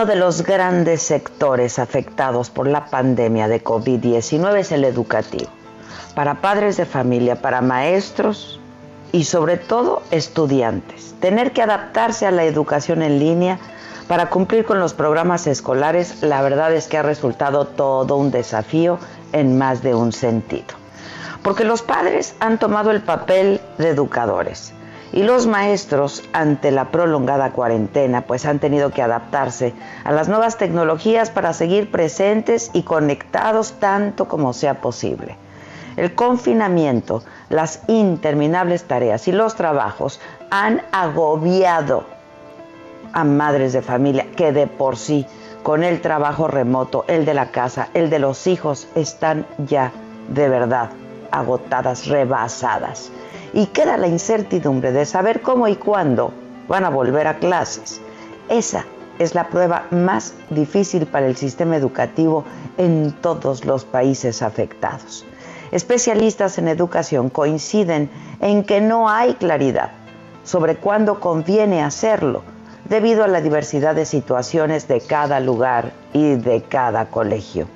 Uno de los grandes sectores afectados por la pandemia de COVID-19 es el educativo. Para padres de familia, para maestros y sobre todo estudiantes. Tener que adaptarse a la educación en línea para cumplir con los programas escolares, la verdad es que ha resultado todo un desafío en más de un sentido. Porque los padres han tomado el papel de educadores y los maestros, ante la prolongada cuarentena, pues han tenido que adaptarse a las nuevas tecnologías para seguir presentes y conectados tanto como sea posible. El confinamiento, las interminables tareas y los trabajos han agobiado a madres de familia que de por sí, con el trabajo remoto, el de la casa, el de los hijos, están ya de verdad agotadas, rebasadas y queda la incertidumbre de saber cómo y cuándo van a volver a clases. Esa es la prueba más difícil para el sistema educativo en todos los países afectados. Especialistas en educación coinciden en que no hay claridad sobre cuándo conviene hacerlo debido a la diversidad de situaciones de cada lugar y de cada colegio.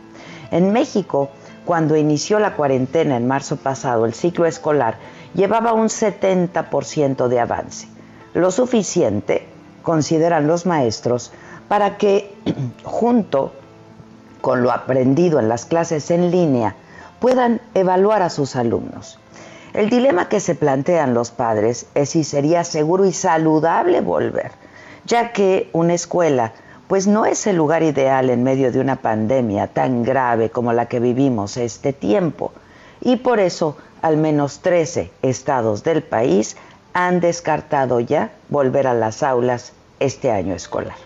En México, cuando inició la cuarentena en marzo pasado, el ciclo escolar llevaba un 70% de avance, lo suficiente, consideran los maestros, para que junto con lo aprendido en las clases en línea puedan evaluar a sus alumnos. El dilema que se plantean los padres es si sería seguro y saludable volver, ya que una escuela pues no es el lugar ideal en medio de una pandemia tan grave como la que vivimos este tiempo. Y por eso al menos 13 estados del país han descartado ya volver a las aulas este año escolar.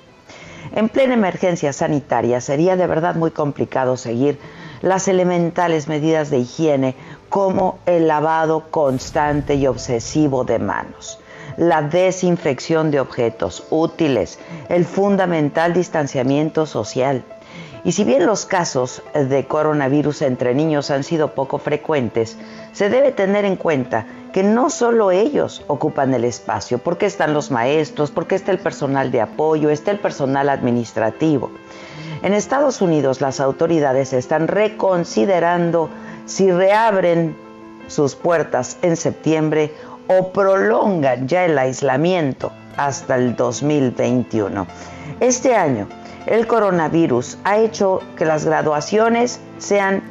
En plena emergencia sanitaria sería de verdad muy complicado seguir las elementales medidas de higiene como el lavado constante y obsesivo de manos, la desinfección de objetos útiles, el fundamental distanciamiento social, y si bien los casos de coronavirus entre niños han sido poco frecuentes, se debe tener en cuenta que no solo ellos ocupan el espacio, porque están los maestros, porque está el personal de apoyo, está el personal administrativo. En Estados Unidos las autoridades están reconsiderando si reabren sus puertas en septiembre o prolongan ya el aislamiento hasta el 2021. Este año el coronavirus ha hecho que las graduaciones sean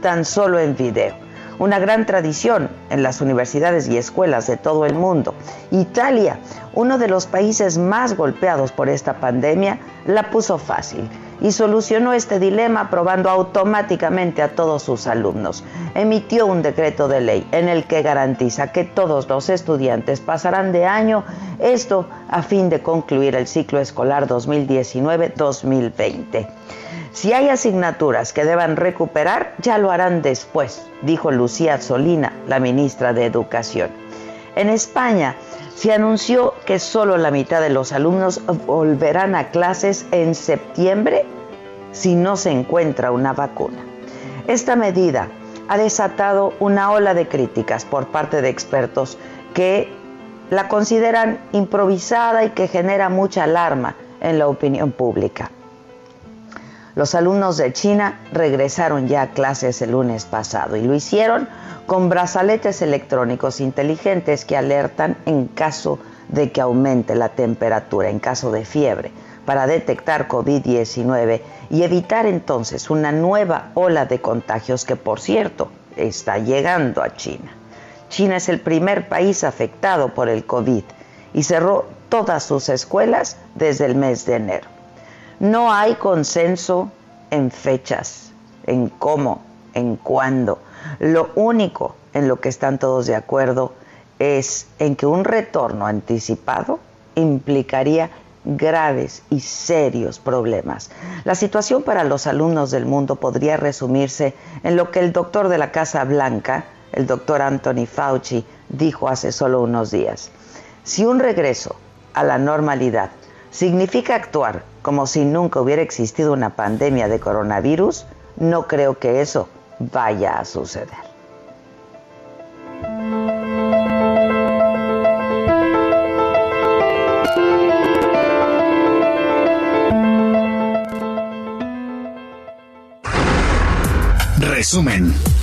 tan solo en video. Una gran tradición en las universidades y escuelas de todo el mundo. Italia, uno de los países más golpeados por esta pandemia, la puso fácil y solucionó este dilema aprobando automáticamente a todos sus alumnos. Emitió un decreto de ley en el que garantiza que todos los estudiantes pasarán de año, esto a fin de concluir el ciclo escolar 2019-2020. Si hay asignaturas que deban recuperar, ya lo harán después, dijo Lucía Solina, la ministra de Educación. En España, se anunció que solo la mitad de los alumnos volverán a clases en septiembre si no se encuentra una vacuna. Esta medida ha desatado una ola de críticas por parte de expertos que la consideran improvisada y que genera mucha alarma en la opinión pública. Los alumnos de China regresaron ya a clases el lunes pasado y lo hicieron con brazaletes electrónicos inteligentes que alertan en caso de que aumente la temperatura, en caso de fiebre, para detectar COVID-19 y evitar entonces una nueva ola de contagios que, por cierto, está llegando a China. China es el primer país afectado por el COVID y cerró todas sus escuelas desde el mes de enero. No hay consenso en fechas, en cómo, en cuándo. Lo único en lo que están todos de acuerdo es en que un retorno anticipado implicaría graves y serios problemas. La situación para los alumnos del mundo podría resumirse en lo que el doctor de la Casa Blanca, el doctor Anthony Fauci, dijo hace solo unos días. Si un regreso a la normalidad significa actuar como si nunca hubiera existido una pandemia de coronavirus, no creo que eso vaya a suceder. Resumen.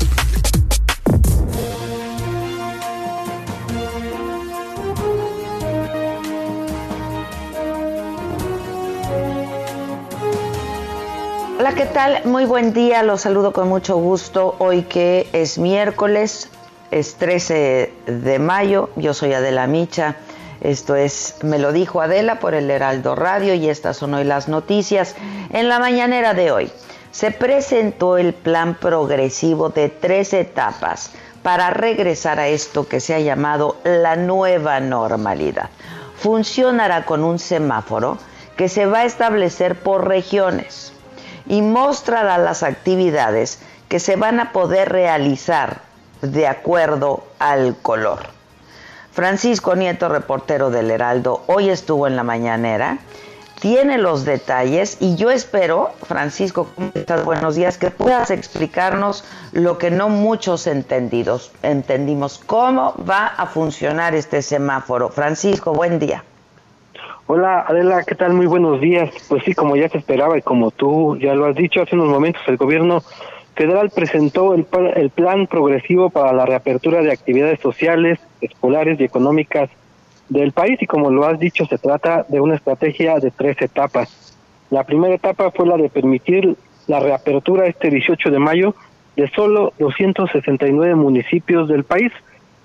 ¿Qué tal? Muy buen día, los saludo con mucho gusto. Hoy que es miércoles, es 13 de mayo, yo soy Adela Micha. Esto es Me lo dijo Adela por el Heraldo Radio y estas son hoy las noticias. En la mañanera de hoy se presentó el plan progresivo de tres etapas para regresar a esto que se ha llamado la nueva normalidad. Funcionará con un semáforo que se va a establecer por regiones y mostrará las actividades que se van a poder realizar de acuerdo al color. Francisco Nieto, reportero del Heraldo, hoy estuvo en la mañanera, tiene los detalles y yo espero, Francisco, Buenos días, que puedas explicarnos lo que no muchos entendidos entendimos, cómo va a funcionar este semáforo. Francisco, buen día. Hola Adela, ¿qué tal? Muy buenos días. Pues sí, como ya se esperaba y como tú ya lo has dicho hace unos momentos, el gobierno federal presentó el, el plan progresivo para la reapertura de actividades sociales, escolares y económicas del país y como lo has dicho, se trata de una estrategia de tres etapas. La primera etapa fue la de permitir la reapertura este 18 de mayo de solo 269 municipios del país,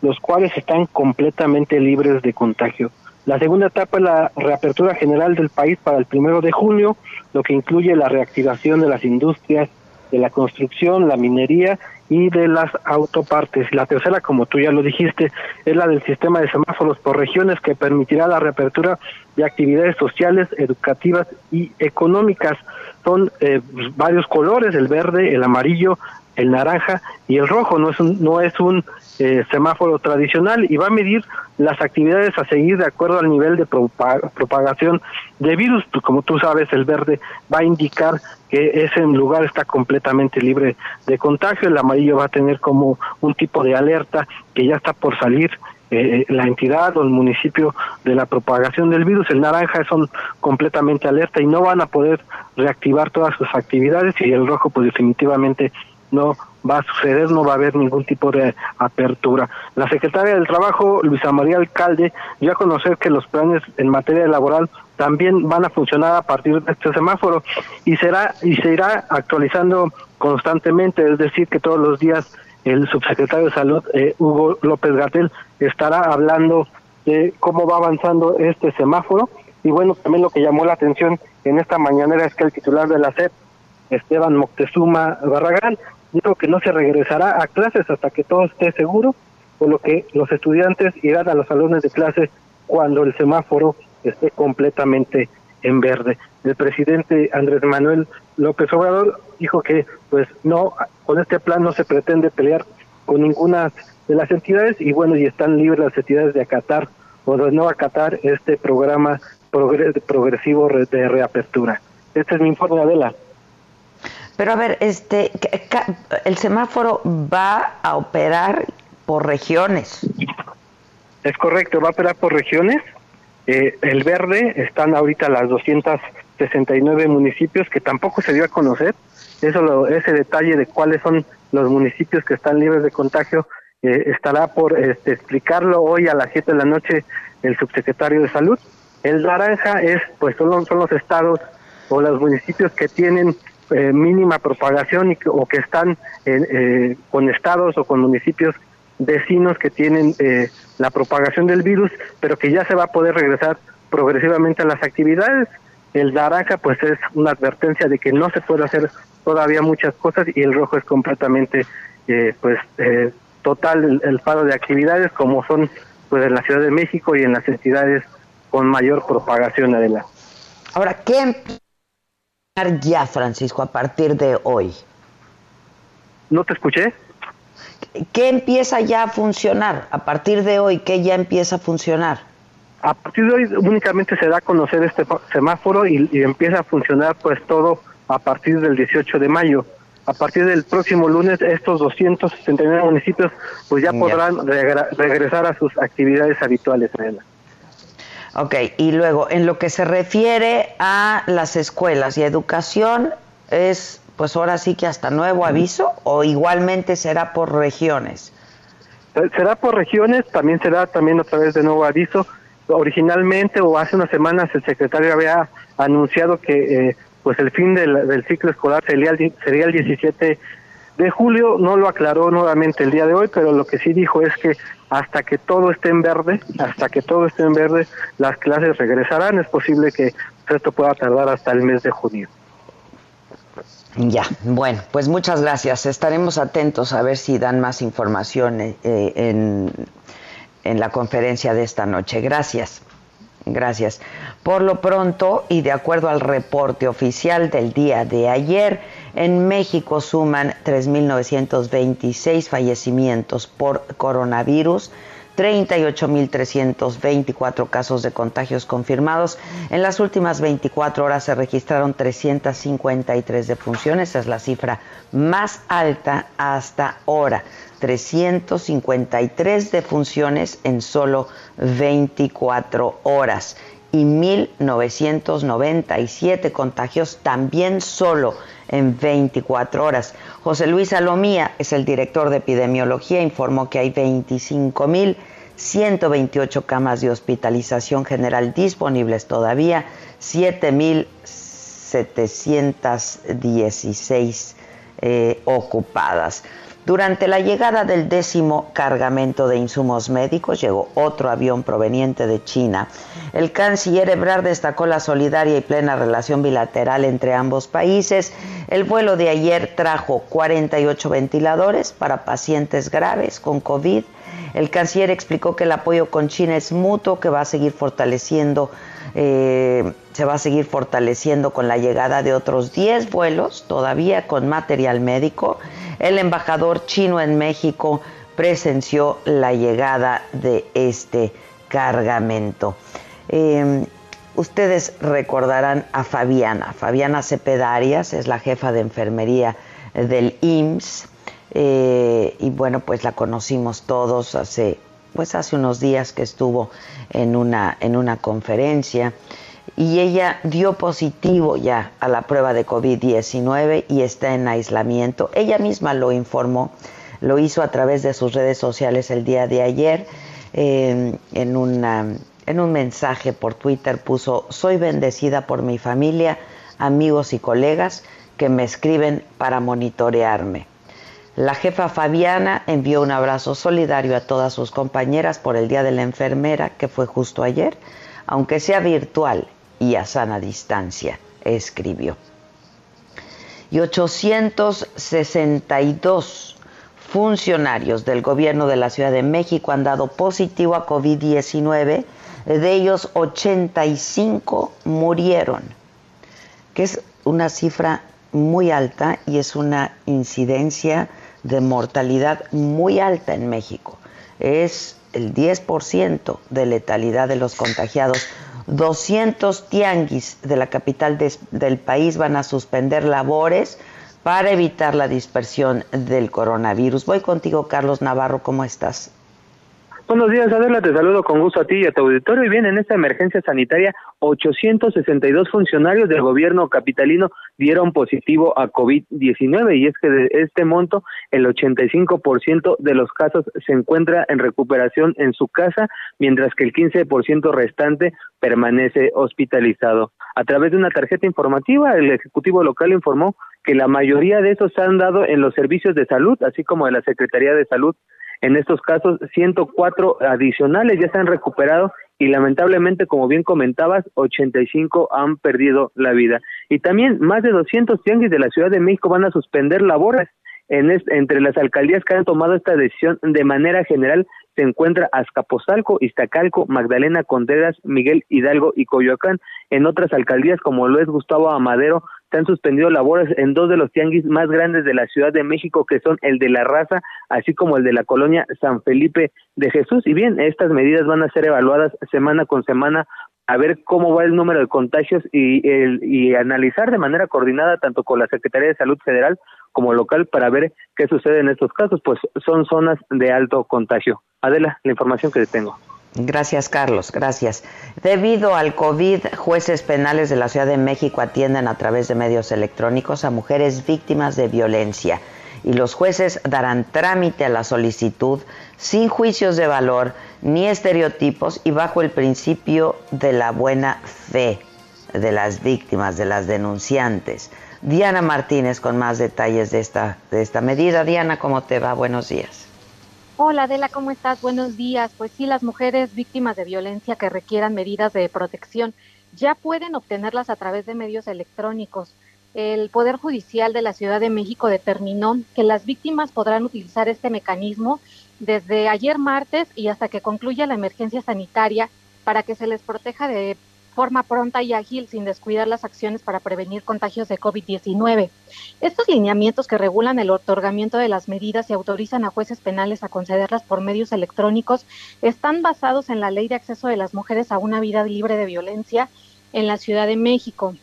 los cuales están completamente libres de contagio. La segunda etapa es la reapertura general del país para el primero de junio, lo que incluye la reactivación de las industrias de la construcción, la minería y de las autopartes. La tercera, como tú ya lo dijiste, es la del sistema de semáforos por regiones que permitirá la reapertura de actividades sociales, educativas y económicas. Son eh, varios colores, el verde, el amarillo, el naranja y el rojo. No es un, no es un eh, semáforo tradicional y va a medir las actividades a seguir de acuerdo al nivel de propagación de virus. Pues, como tú sabes, el verde va a indicar que ese lugar está completamente libre de contagio, el amarillo va a tener como un tipo de alerta que ya está por salir eh, la entidad o el municipio de la propagación del virus. El naranja son completamente alerta y no van a poder reactivar todas sus actividades y el rojo pues definitivamente no va a suceder, no va a haber ningún tipo de apertura. La secretaria del Trabajo, Luisa María Alcalde, dio a conocer que los planes en materia laboral también van a funcionar a partir de este semáforo y será y se irá actualizando constantemente, es decir, que todos los días el subsecretario de Salud, eh, Hugo López Gatel, estará hablando de cómo va avanzando este semáforo. Y bueno, también lo que llamó la atención en esta mañanera es que el titular de la SEP, Esteban Moctezuma Barragán, dijo que no se regresará a clases hasta que todo esté seguro, por lo que los estudiantes irán a los salones de clases cuando el semáforo esté completamente en verde. El presidente Andrés Manuel López Obrador dijo que pues no con este plan no se pretende pelear con ninguna de las entidades y bueno, y están libres las entidades de acatar o de no acatar este programa progresivo de reapertura. Este es mi informe, Adela. Pero a ver, este, el semáforo va a operar por regiones. Es correcto, va a operar por regiones. Eh, el verde están ahorita las 269 municipios que tampoco se dio a conocer. Eso ese detalle de cuáles son los municipios que están libres de contagio eh, estará por este, explicarlo hoy a las 7 de la noche el subsecretario de Salud. El naranja es, pues son, son los estados o los municipios que tienen eh, mínima propagación y o que están eh, con estados o con municipios vecinos que tienen la propagación del virus, pero que ya se va a poder regresar progresivamente a las actividades. El naranja pues es una advertencia de que no se puede hacer todavía muchas cosas y el rojo es completamente pues total el, paro de actividades como son pues en la Ciudad de México y en las entidades con mayor propagación adelante. Ahora, ¿qué empieza ya, Francisco, a partir de hoy? ¿No te escuché? ¿Qué empieza ya a funcionar a partir de hoy? ¿Qué ya empieza a funcionar? A partir de hoy únicamente se da a conocer este semáforo y, y empieza a funcionar pues todo a partir del 18 de mayo a partir del próximo lunes estos 269 municipios pues ya podrán regresar a sus actividades habituales. Ok, y luego en lo que se refiere a las escuelas y educación, es pues ahora sí que hasta nuevo aviso o igualmente será por regiones. Será por regiones, también será también a través de nuevo aviso. Originalmente o hace unas semanas el secretario había anunciado que eh, pues el fin del, ciclo escolar sería el, sería el 17 de julio, no lo aclaró nuevamente el día de hoy, pero lo que sí dijo es que hasta que todo esté en verde, hasta que todo esté en verde, las clases regresarán. Es posible que esto pueda tardar hasta el mes de junio. Ya, bueno, pues muchas gracias. Estaremos atentos a ver si dan más información eh, en, en la conferencia de esta noche. Gracias. Gracias. Por lo pronto, y de acuerdo al reporte oficial del día de ayer, en México suman 3.926 fallecimientos por coronavirus. 38.324 casos de contagios confirmados. En las últimas 24 horas se registraron 353 defunciones, es la cifra más alta hasta ahora. 353 defunciones en solo 24 horas y 1.997 contagios también solo en 24 horas. José Luis Alomía es el director de epidemiología, informó que hay 25.128 camas de hospitalización general disponibles todavía, 7.716 eh, ocupadas. Durante la llegada del décimo cargamento de insumos médicos llegó otro avión proveniente de China. El canciller Ebrard destacó la solidaria y plena relación bilateral entre ambos países. El vuelo de ayer trajo 48 ventiladores para pacientes graves con COVID. El canciller explicó que el apoyo con China es mutuo, que va a seguir fortaleciendo eh, se va a seguir fortaleciendo con la llegada de otros 10 vuelos, todavía con material médico. El embajador chino en México presenció la llegada de este cargamento. Em, ustedes recordarán a Fabiana. Fabiana Cepedarias es la jefa de enfermería del IMSS. Eh, y bueno, pues la conocimos todos hace pues hace unos días que estuvo en una, en una conferencia y ella dio positivo ya a la prueba de COVID-19 y está en aislamiento. Ella misma lo informó, lo hizo a través de sus redes sociales el día de ayer. en, una, en un mensaje por Twitter puso, soy bendecida por mi familia, amigos y colegas que me escriben para monitorearme. La jefa Fabiana envió un abrazo solidario a todas sus compañeras por el Día de la Enfermera, que fue justo ayer, aunque sea virtual y a sana distancia, escribió. Y 862 funcionarios del gobierno de la Ciudad de México han dado positivo a COVID-19, de ellos 85 murieron, que es una cifra muy alta y es una incidencia de mortalidad muy alta en México. Es el 10% de letalidad de los contagiados. 200 tianguis de la capital del país van a suspender labores para evitar la dispersión del coronavirus. Voy contigo, Carlos Navarro, ¿cómo estás? Buenos días, Adela, te saludo con gusto a ti y a tu auditorio. Y bien, en esta emergencia sanitaria, 862 funcionarios del gobierno capitalino dieron positivo a COVID-19 y es que de este monto, el 85% de los casos se encuentra en recuperación en su casa, mientras que el 15% restante permanece hospitalizado. A través de una tarjeta informativa, el Ejecutivo local informó que la mayoría de esos se han dado en los servicios de salud, así como de la Secretaría de Salud en estos casos, 104 adicionales ya se han recuperado y lamentablemente, como bien comentabas, 85 han perdido la vida. Y también más de 200 tianguis de la Ciudad de México van a suspender labores. En entre las alcaldías que han tomado esta decisión de manera general se encuentra Azcapotzalco, Iztacalco, Magdalena Contreras, Miguel Hidalgo y Coyoacán. En otras alcaldías como lo es Gustavo Amadero, se han suspendido labores en dos de los tianguis más grandes de la Ciudad de México, que son el de la Raza, así como el de la colonia San Felipe de Jesús. Y bien, estas medidas van a ser evaluadas semana con semana a ver cómo va el número de contagios y, el, y analizar de manera coordinada tanto con la Secretaría de Salud Federal como local para ver qué sucede en estos casos, pues son zonas de alto contagio. Adela, la información que tengo. Gracias, Carlos. Gracias. Debido al COVID, jueces penales de la Ciudad de México atienden a través de medios electrónicos a mujeres víctimas de violencia y los jueces darán trámite a la solicitud sin juicios de valor ni estereotipos y bajo el principio de la buena fe de las víctimas, de las denunciantes. Diana Martínez con más detalles de esta, de esta medida. Diana, ¿cómo te va? Buenos días. Hola Adela, ¿cómo estás? Buenos días. Pues sí, las mujeres víctimas de violencia que requieran medidas de protección ya pueden obtenerlas a través de medios electrónicos. El Poder Judicial de la Ciudad de México determinó que las víctimas podrán utilizar este mecanismo desde ayer martes y hasta que concluya la emergencia sanitaria para que se les proteja de forma pronta y ágil sin descuidar las acciones para prevenir contagios de COVID-19. Estos lineamientos que regulan el otorgamiento de las medidas y autorizan a jueces penales a concederlas por medios electrónicos están basados en la Ley de Acceso de las Mujeres a una Vida Libre de Violencia en la Ciudad de México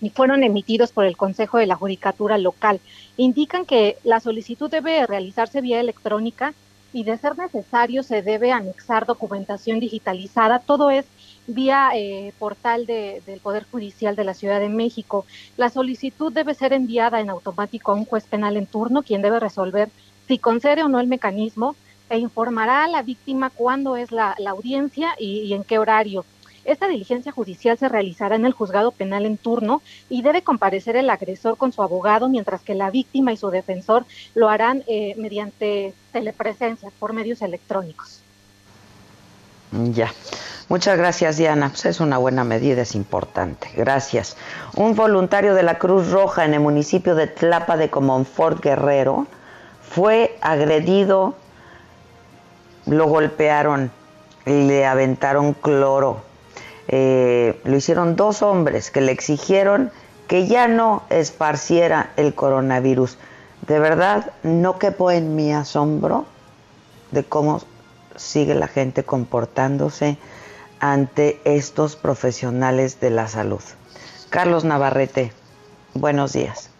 y fueron emitidos por el Consejo de la Judicatura Local. Indican que la solicitud debe realizarse vía electrónica y de ser necesario se debe anexar documentación digitalizada. Todo es vía eh, portal del Poder Judicial de la Ciudad de México. La solicitud debe ser enviada en automático a un juez penal en turno, quien debe resolver si concede o no el mecanismo e informará a la víctima cuándo es la, audiencia y, en qué horario. Esta diligencia judicial se realizará en el juzgado penal en turno y debe comparecer el agresor con su abogado, mientras que la víctima y su defensor lo harán eh, mediante telepresencia por medios electrónicos. Ya. Muchas gracias, Diana. Pues es una buena medida, es importante. Gracias. Un voluntario de la Cruz Roja en el municipio de Tlapa de Comonfort Guerrero fue agredido, lo golpearon, le aventaron cloro. Eh, lo hicieron dos hombres que le exigieron que ya no esparciera el coronavirus. De verdad, no quepo en mi asombro de cómo sigue la gente comportándose ante estos profesionales de la salud. Carlos Navarrete, buenos días.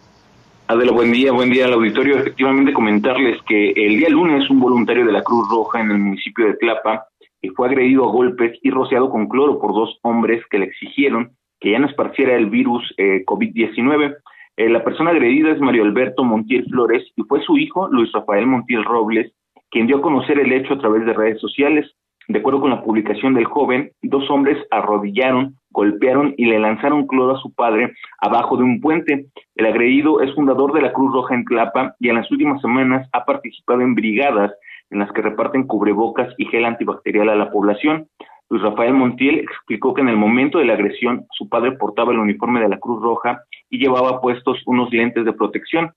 Adela, buen día, buen día al auditorio. Efectivamente, comentarles que el día lunes un voluntario de la Cruz Roja en el municipio de Tlapa fue agredido a golpes y rociado con cloro por dos hombres que le exigieron que ya no esparciera el virus eh, COVID-19. Eh, la persona agredida es Mario Alberto Montiel Flores y fue su hijo, Luis Rafael Montiel Robles, quien dio a conocer el hecho a través de redes sociales. De acuerdo con la publicación del joven, dos hombres arrodillaron, golpearon y le lanzaron cloro a su padre abajo de un puente. El agredido es fundador de la Cruz Roja en Tlapa y en las últimas semanas ha participado en brigadas en las que reparten cubrebocas y gel antibacterial a la población. Luis Rafael Montiel explicó que en el momento de la agresión su padre portaba el uniforme de la Cruz Roja y llevaba puestos unos lentes de protección.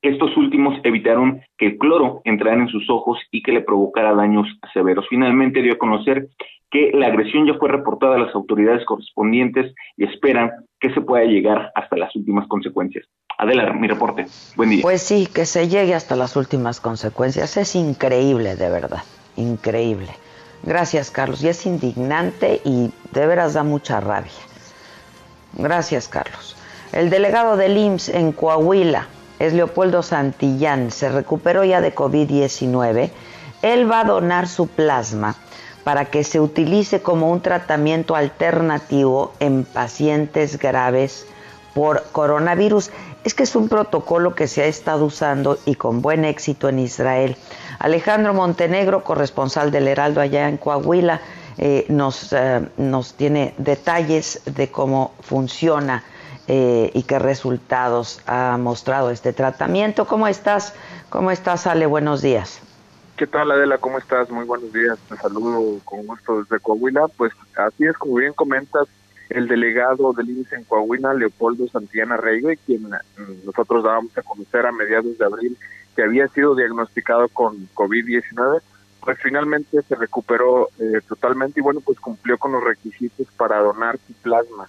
Estos últimos evitaron que el cloro entrara en sus ojos y que le provocara daños severos. Finalmente dio a conocer que la agresión ya fue reportada a las autoridades correspondientes y esperan que se pueda llegar hasta las últimas consecuencias. Adela, mi reporte. Buen día. Pues sí, que se llegue hasta las últimas consecuencias. Es increíble, de verdad. Increíble. Gracias, Carlos. Y es indignante y de veras da mucha rabia. Gracias, Carlos. El delegado del IMSS en Coahuila es Leopoldo Santillán, se recuperó ya de COVID-19. Él va a donar su plasma para que se utilice como un tratamiento alternativo en pacientes graves por coronavirus. Es que es un protocolo que se ha estado usando y con buen éxito en Israel. Alejandro Montenegro, corresponsal del Heraldo allá en Coahuila, eh, nos, eh, nos tiene detalles de cómo funciona eh, y qué resultados ha mostrado este tratamiento. ¿Cómo estás? ¿Cómo estás, Ale? Buenos días. ¿Qué tal, Adela? ¿Cómo estás? Muy buenos días. Te saludo con gusto desde Coahuila. Pues así es, como bien comentas, el delegado del INSE en Coahuila, Leopoldo Santillana Reyes, quien mm, nosotros dábamos a conocer a mediados de abril que había sido diagnosticado con COVID-19, pues finalmente se recuperó eh, totalmente y bueno, pues cumplió con los requisitos para donar su plasma,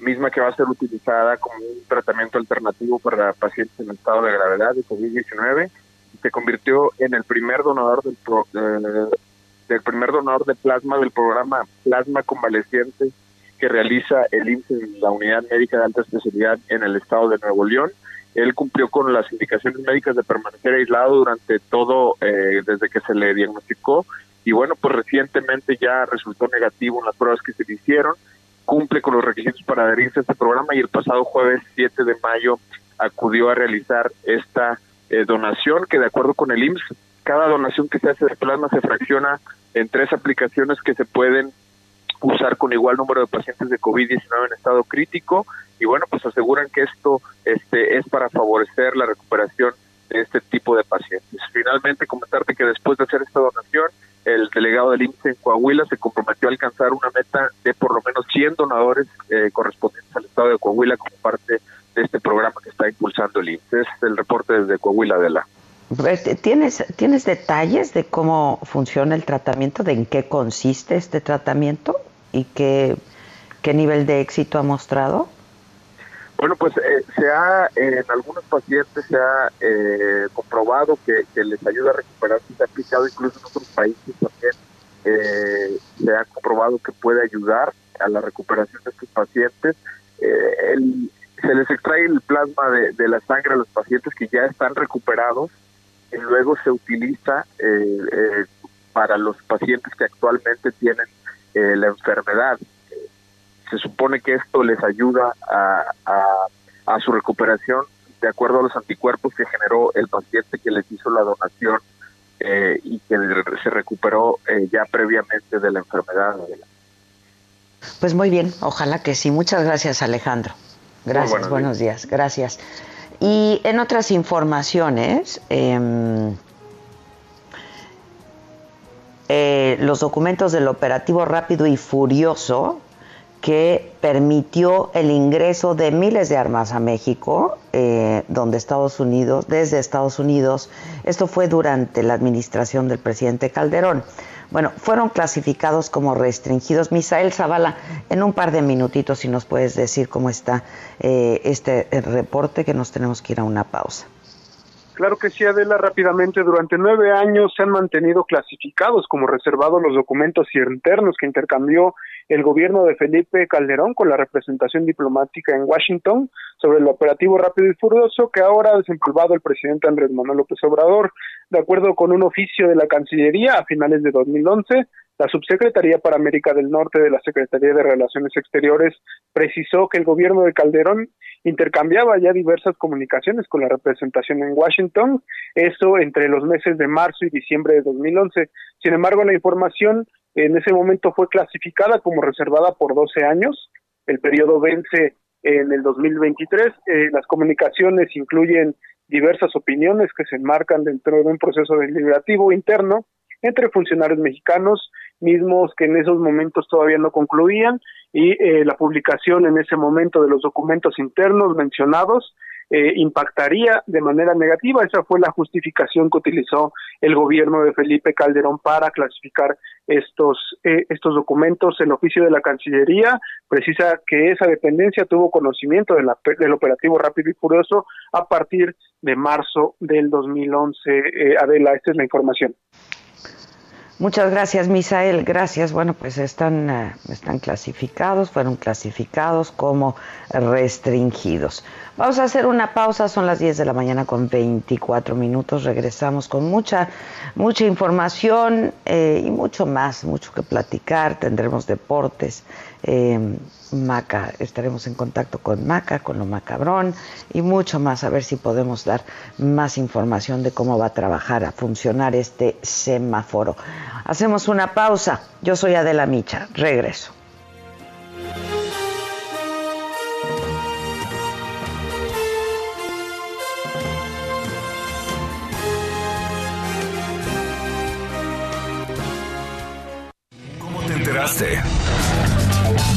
misma que va a ser utilizada como un tratamiento alternativo para pacientes en estado de gravedad de COVID-19. Se convirtió en el primer donador del, del primer donador de plasma del programa Plasma Convaleciente que realiza el IMSS en la Unidad Médica de Alta Especialidad en el estado de Nuevo León. Él cumplió con las indicaciones médicas de permanecer aislado durante todo, eh, desde que se le diagnosticó. Y bueno, pues recientemente ya resultó negativo en las pruebas que se le hicieron. Cumple con los requisitos para adherirse a este programa y el pasado jueves 7 de mayo acudió a realizar esta eh, donación que de acuerdo con el IMSS, cada donación que se hace de plasma se fracciona en tres aplicaciones que se pueden usar con igual número de pacientes de COVID-19 en estado crítico y bueno, pues aseguran que esto este, es para favorecer la recuperación de este tipo de pacientes. Finalmente, comentarte que después de hacer esta donación, el delegado del IMSS en Coahuila se comprometió a alcanzar una meta de por lo menos 100 donadores eh, correspondientes al estado de Coahuila como parte de este programa que está impulsando el IMSS. Es el reporte desde Coahuila de la. Pues, ¿Tienes, ¿Tienes detalles de cómo funciona el tratamiento, de en qué consiste este tratamiento? Y qué, qué nivel de éxito ha mostrado? Bueno, pues eh, se ha, en algunos pacientes se ha eh, comprobado que, les ayuda a recuperar, se ha aplicado incluso en otros países también, eh, se ha comprobado que puede ayudar a la recuperación de estos pacientes. se les extrae el plasma de, de, la sangre a los pacientes que ya están recuperados y luego se utiliza para los pacientes que actualmente tienen eh, la enfermedad. Se supone que esto les ayuda a, a, su recuperación de acuerdo a los anticuerpos que generó el paciente que les hizo la donación eh, y que se recuperó eh, ya previamente de la enfermedad. Pues muy bien, ojalá que sí. Muchas gracias Alejandro. Gracias, buenos, días. gracias. Y en otras informaciones, eh, eh, los documentos del operativo rápido y furioso que permitió el ingreso de miles de armas a México, eh, donde Estados Unidos, desde Estados Unidos, esto fue durante la administración del presidente Calderón. Bueno, fueron clasificados como restringidos. Misael Zavala, en un par de minutitos, si nos puedes decir cómo está eh, este reporte, que nos tenemos que ir a una pausa. Claro que sí, Adela, rápidamente. Durante nueve años se han mantenido clasificados como reservados los documentos internos que intercambió el gobierno de Felipe Calderón con la representación diplomática en Washington sobre el operativo rápido y furioso que ahora ha desempolvado el presidente Andrés Manuel López Obrador. De acuerdo con un oficio de la Cancillería a finales de 2011, la Subsecretaría para América del Norte de la Secretaría de Relaciones Exteriores precisó que el gobierno de Calderón intercambiaba ya diversas comunicaciones con la representación en Washington, eso entre los meses de marzo y diciembre de 2011. Sin embargo, la información en ese momento fue clasificada como reservada por 12 años. El periodo vence en el 2023. Eh, las comunicaciones incluyen diversas opiniones que se enmarcan dentro de un proceso deliberativo interno entre funcionarios mexicanos, mismos que en esos momentos todavía no concluían, y eh, la publicación en ese momento de los documentos internos mencionados eh, impactaría de manera negativa. Esa fue la justificación que utilizó el gobierno de Felipe Calderón para clasificar estos, eh, estos documentos. El oficio de la Cancillería precisa que esa dependencia tuvo conocimiento de la, del operativo rápido y furioso a partir de marzo del 2011. Adela, esta es la información. Muchas gracias, Misael. Gracias. Bueno, pues están, eh, están clasificados, fueron clasificados como restringidos. Vamos a hacer una pausa, son las 10 de la mañana con 24 minutos. Regresamos con mucha, mucha información eh, y mucho más, mucho que platicar. Tendremos deportes. Eh, Maca, estaremos en contacto con Maca, con lo macabrón y mucho más, a ver si podemos dar más información de cómo va a trabajar, a funcionar este semáforo. Hacemos una pausa. Yo soy Adela Micha, regreso. ¿Cómo te enteraste?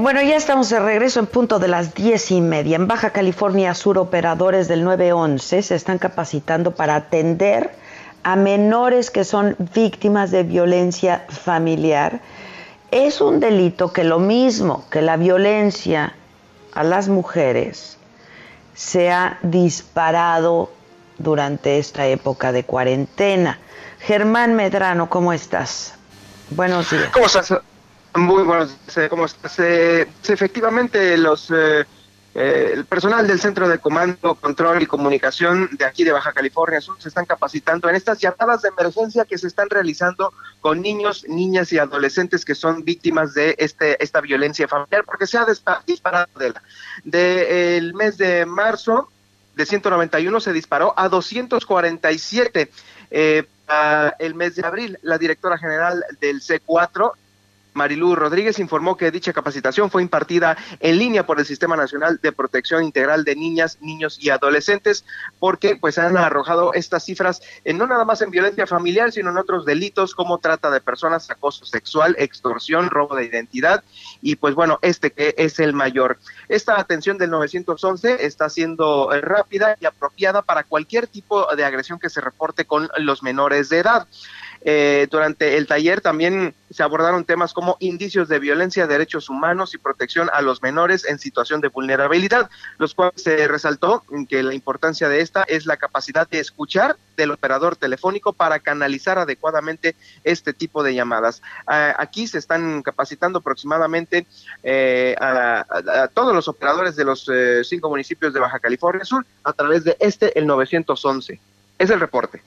Bueno, ya estamos de regreso en punto de las diez y media. En Baja California Sur, operadores del 911 se están capacitando para atender a menores que son víctimas de violencia familiar. Es un delito que lo mismo que la violencia a las mujeres se ha disparado durante esta época de cuarentena. Germán Medrano, ¿cómo estás? Buenos días. ¿Cómo estás? Muy buenos días. ¿Cómo estás? Eh, efectivamente, los eh, eh, el personal del Centro de Comando, Control y Comunicación de aquí de Baja California Sur se están capacitando en estas llamadas de emergencia que se están realizando con niños, niñas y adolescentes que son víctimas de este esta violencia familiar, porque se ha disparado de la, de el mes de marzo de 191 se disparó a 247 eh, el mes de abril. La directora general del C4 Marilú Rodríguez informó que dicha capacitación fue impartida en línea por el Sistema Nacional de Protección Integral de Niñas, Niños y Adolescentes, porque pues han arrojado estas cifras en, no nada más en violencia familiar, sino en otros delitos como trata de personas, acoso sexual, extorsión, robo de identidad y pues bueno, este que es el mayor. Esta atención del 911 está siendo eh, rápida y apropiada para cualquier tipo de agresión que se reporte con los menores de edad. Eh, durante el taller también se abordaron temas como indicios de violencia, derechos humanos y protección a los menores en situación de vulnerabilidad, los cuales se resaltó que la importancia de esta es la capacidad de escuchar del operador telefónico para canalizar adecuadamente este tipo de llamadas. aquí se están capacitando aproximadamente eh, a, todos los operadores de los eh, cinco municipios de Baja California Sur a través de este, el 911. Es el reporte.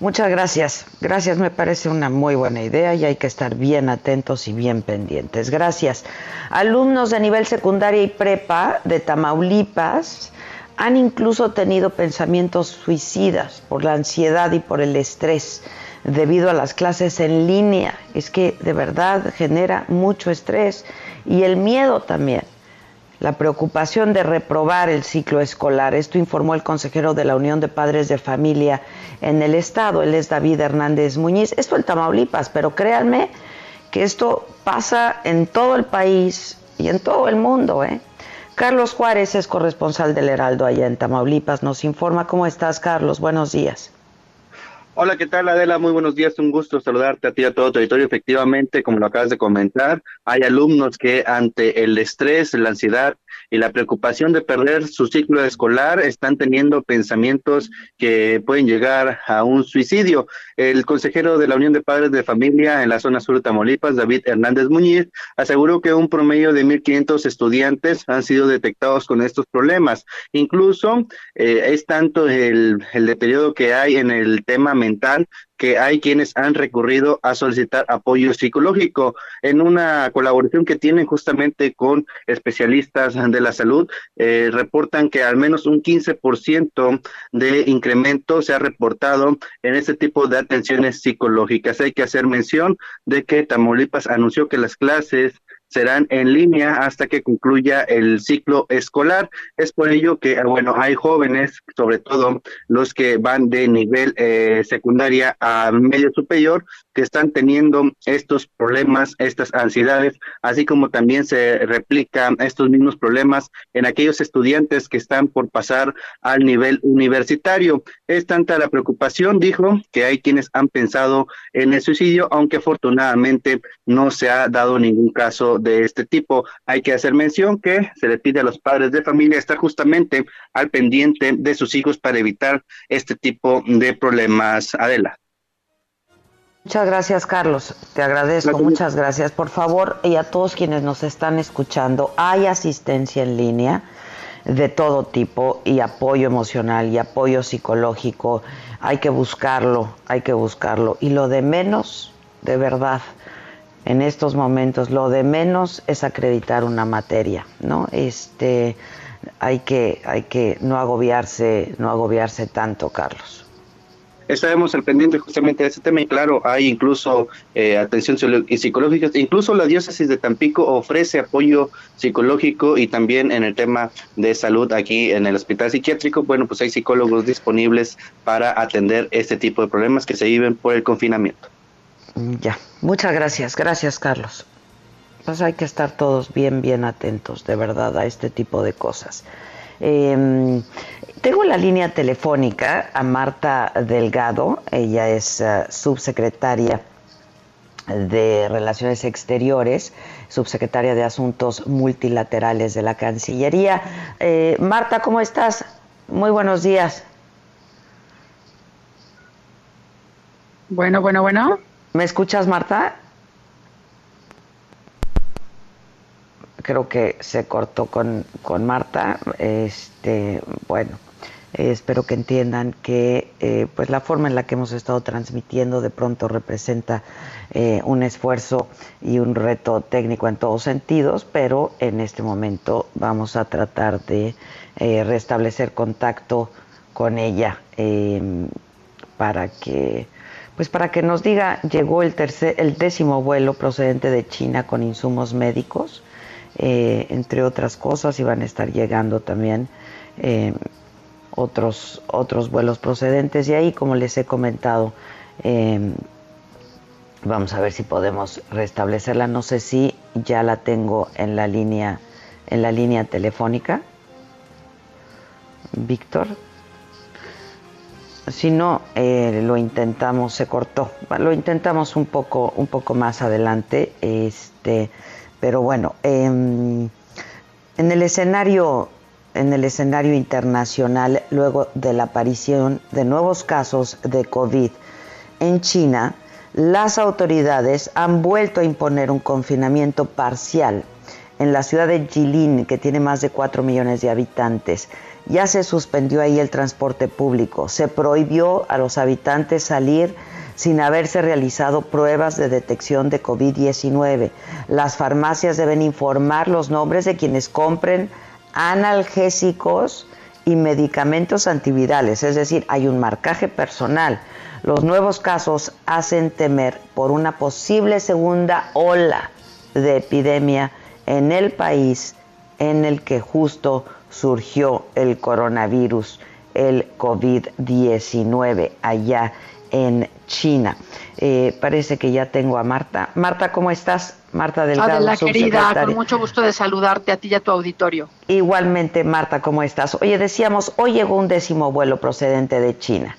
Muchas gracias. Gracias, me parece una muy buena idea y hay que estar bien atentos y bien pendientes. Gracias. Alumnos de nivel secundaria y prepa de Tamaulipas han incluso tenido pensamientos suicidas por la ansiedad y por el estrés debido a las clases en línea. Es que de verdad genera mucho estrés y el miedo también la preocupación de reprobar el ciclo escolar. Esto informó el consejero de la Unión de Padres de Familia en el Estado, él es David Hernández Muñiz. Esto en Tamaulipas, pero créanme que esto pasa en todo el país y en todo el mundo. ¿eh? Carlos Juárez es corresponsal del Heraldo allá en Tamaulipas. Nos informa cómo estás, Carlos. Buenos días. Hola, ¿qué tal Adela? Muy buenos días, un gusto saludarte a ti y a todo tu territorio. Efectivamente, como lo acabas de comentar, hay alumnos que ante el estrés, la ansiedad y la preocupación de perder su ciclo escolar están teniendo pensamientos que pueden llegar a un suicidio. El consejero de la Unión de Padres de Familia en la zona sur de Tamaulipas, David Hernández Muñiz, aseguró que un promedio de 1.500 estudiantes han sido detectados con estos problemas. Incluso eh, es tanto el, el deterioro que hay en el tema mental que hay quienes han recurrido a solicitar apoyo psicológico en una colaboración que tienen justamente con especialistas de la salud. Eh, reportan que al menos un 15% de incremento se ha reportado en este tipo de atenciones psicológicas. Hay que hacer mención de que Tamaulipas anunció que las clases serán en línea hasta que concluya el ciclo escolar. Es por ello que, ah, bueno, hay jóvenes, sobre todo los que van de nivel eh, secundaria a medio superior, están teniendo estos problemas, estas ansiedades, así como también se replican estos mismos problemas en aquellos estudiantes que están por pasar al nivel universitario. Es tanta la preocupación, dijo, que hay quienes han pensado en el suicidio, aunque afortunadamente no se ha dado ningún caso de este tipo. Hay que hacer mención que se le pide a los padres de familia estar justamente al pendiente de sus hijos para evitar este tipo de problemas. Adela. Muchas gracias, Carlos. Te agradezco. Muchas gracias. Por favor, y a todos quienes nos están escuchando, hay asistencia en línea de todo tipo y apoyo emocional y apoyo psicológico. Hay que buscarlo, hay que buscarlo. Y lo de menos, de verdad, en estos momentos, lo de menos es acreditar una materia, ¿no? Este, hay que, hay que no agobiarse, no agobiarse tanto, Carlos estaremos al pendiente justamente de este tema y claro, hay incluso eh, atención psicológica, incluso la diócesis de Tampico ofrece apoyo psicológico y también en el tema de salud aquí en el hospital psiquiátrico, bueno, pues hay psicólogos disponibles para atender este tipo de problemas que se viven por el confinamiento. Ya, muchas gracias, gracias Carlos. Pues hay que estar todos bien, bien atentos, de verdad, a este tipo de cosas. Eh, tengo la línea telefónica a Marta Delgado, ella es eh, subsecretaria de Relaciones Exteriores, subsecretaria de Asuntos Multilaterales de la Cancillería. Eh, Marta, ¿cómo estás? Muy buenos días. Bueno, bueno, bueno. ¿Me escuchas, Marta? Creo que se cortó con, con Marta. Este, bueno, eh, espero que entiendan que eh, pues la forma en la que hemos estado transmitiendo de pronto representa eh, un esfuerzo y un reto técnico en todos sentidos, pero en este momento vamos a tratar de restablecer contacto con ella em, para que pues para que nos diga llegó el tercer el décimo vuelo procedente de China con insumos médicos entre otras cosas y van a estar llegando también em, otros, otros vuelos procedentes y ahí, como les he comentado, em, vamos a ver si podemos restablecerla. No sé si ya la tengo en la línea, en la línea telefónica. Víctor. Si no, eh, lo intentamos, se cortó. Lo intentamos un poco, un poco más adelante. Este, pero bueno, em, en el escenario en el escenario internacional luego de la aparición de nuevos casos de COVID en China, las autoridades han vuelto a imponer un confinamiento parcial en la ciudad de Jilin, que tiene más de 4 millones de habitantes. Ya se suspendió ahí el transporte público, se prohibió a los habitantes salir sin haberse realizado pruebas de detección de COVID-19. Las farmacias deben informar los nombres de quienes compren analgésicos y medicamentos antivirales, es decir, hay un marcaje personal. Los nuevos casos hacen temer por una posible segunda ola de epidemia en el país en el que justo surgió el coronavirus, el COVID-19, allá en China. Eh, parece que ya tengo a Marta. Marta, ¿cómo estás? Marta Delgado, la querida, con mucho gusto de saludarte a ti y a tu auditorio. Igualmente, Marta, ¿cómo estás? Oye, decíamos, hoy llegó un décimo vuelo procedente de China.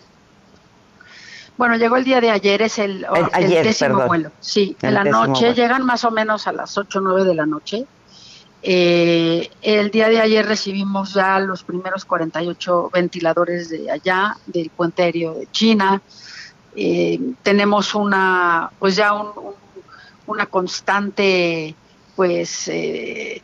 Bueno, llegó el día de ayer, es el, décimo vuelo. Sí, en la noche, llegan más o menos a las 8 o 9 de la noche. Eh, el día de ayer recibimos ya los primeros 48 ventiladores de allá, del puente aéreo de China. Eh, tenemos una, pues ya un una constante pues eh,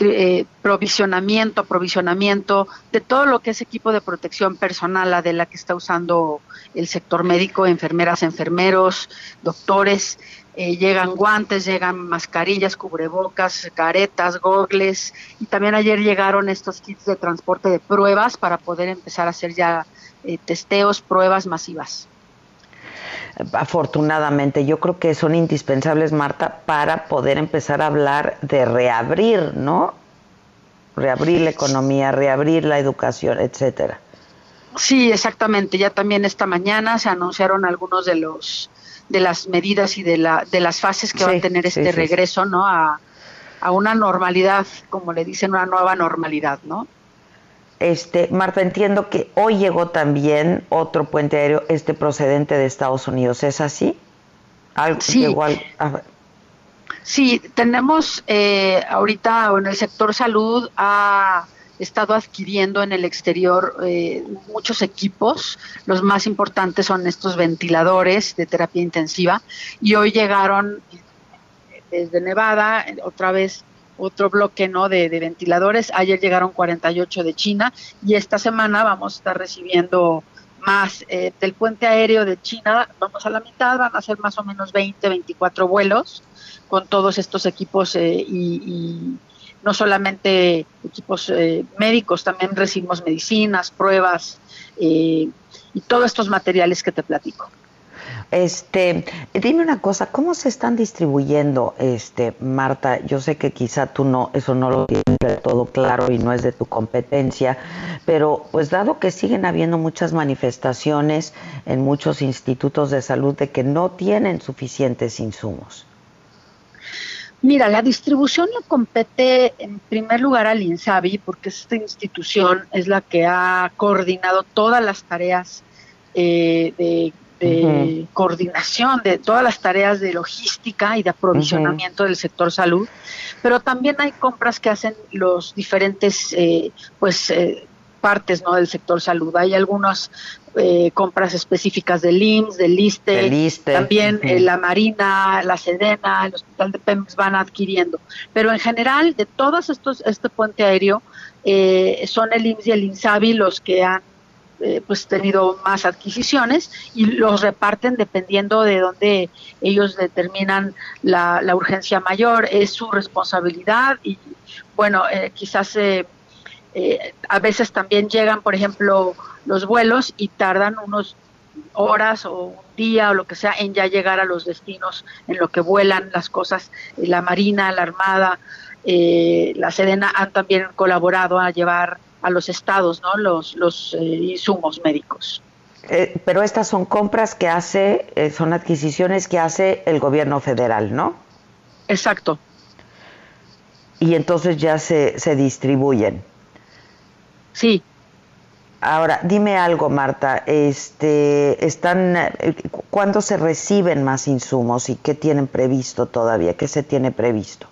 eh, provisionamiento, provisionamiento de todo lo que es equipo de protección personal, la de la que está usando el sector médico, enfermeras, enfermeros, doctores. Eh, llegan guantes, llegan mascarillas, cubrebocas, caretas, gogles y también ayer llegaron estos kits de transporte de pruebas para poder empezar a hacer ya testeos, pruebas masivas. afortunadamente. Yo creo que son indispensables, Marta, para poder empezar a hablar de reabrir, ¿no? Reabrir la economía, reabrir la educación, etcétera. Sí, exactamente. Ya también esta mañana se anunciaron algunos de los de las medidas y de la de las fases que va a tener este regreso, ¿no? A, a una normalidad, como le dicen, una nueva normalidad, ¿no? Este, Marta, entiendo que hoy llegó también otro puente aéreo, este procedente de Estados Unidos, ¿es así? Algo sí. igual. Sí, tenemos eh, ahorita en el sector salud ha estado adquiriendo en el exterior eh, muchos equipos. Los más importantes son estos ventiladores de terapia intensiva y hoy llegaron desde Nevada, otra vez otro bloque no de, ventiladores. Ayer llegaron 48 de China y esta semana vamos a estar recibiendo más eh, del puente aéreo de China. Vamos a la mitad, van a ser más o menos 20, 24 vuelos con todos estos equipos eh, y, no solamente equipos eh, médicos, también recibimos medicinas, pruebas y todos estos materiales que te platico. Este, dime una cosa, ¿cómo se están distribuyendo, este, Marta? Yo sé que quizá tú no, eso no lo tienes todo claro y no es de tu competencia, pero pues dado que siguen habiendo muchas manifestaciones en muchos institutos de salud de que no tienen suficientes insumos. Mira, la distribución le compete en primer lugar al INSABI, porque esta institución es la que ha coordinado todas las tareas eh, de de coordinación de todas las tareas de logística y de aprovisionamiento del sector salud, pero también hay compras que hacen los diferentes eh, pues eh, partes no del sector salud. Hay algunas eh, compras específicas del IMSS, del ISTE, también la Marina, la Sedena, el Hospital de Pemex van adquiriendo. Pero en general, de todos estos, este puente aéreo, son el IMSS y el INSABI los que han eh, pues tenido más adquisiciones y los reparten dependiendo de dónde ellos determinan la, urgencia mayor, es su responsabilidad y bueno, eh, quizás eh, a veces también llegan, por ejemplo, los vuelos y tardan unos horas o un día o lo que sea en ya llegar a los destinos en lo que vuelan las cosas, la Marina, la Armada, la Sedena han también colaborado a llevar a los estados, ¿no? Los, los eh, insumos médicos. Eh, pero estas son compras que hace, eh, son adquisiciones que hace el gobierno federal, ¿no? Exacto. Y entonces ya se, se distribuyen. Sí. Ahora, dime algo, Marta. Este, están, ¿cuándo se reciben más insumos y qué tienen previsto todavía? ¿Qué se tiene previsto?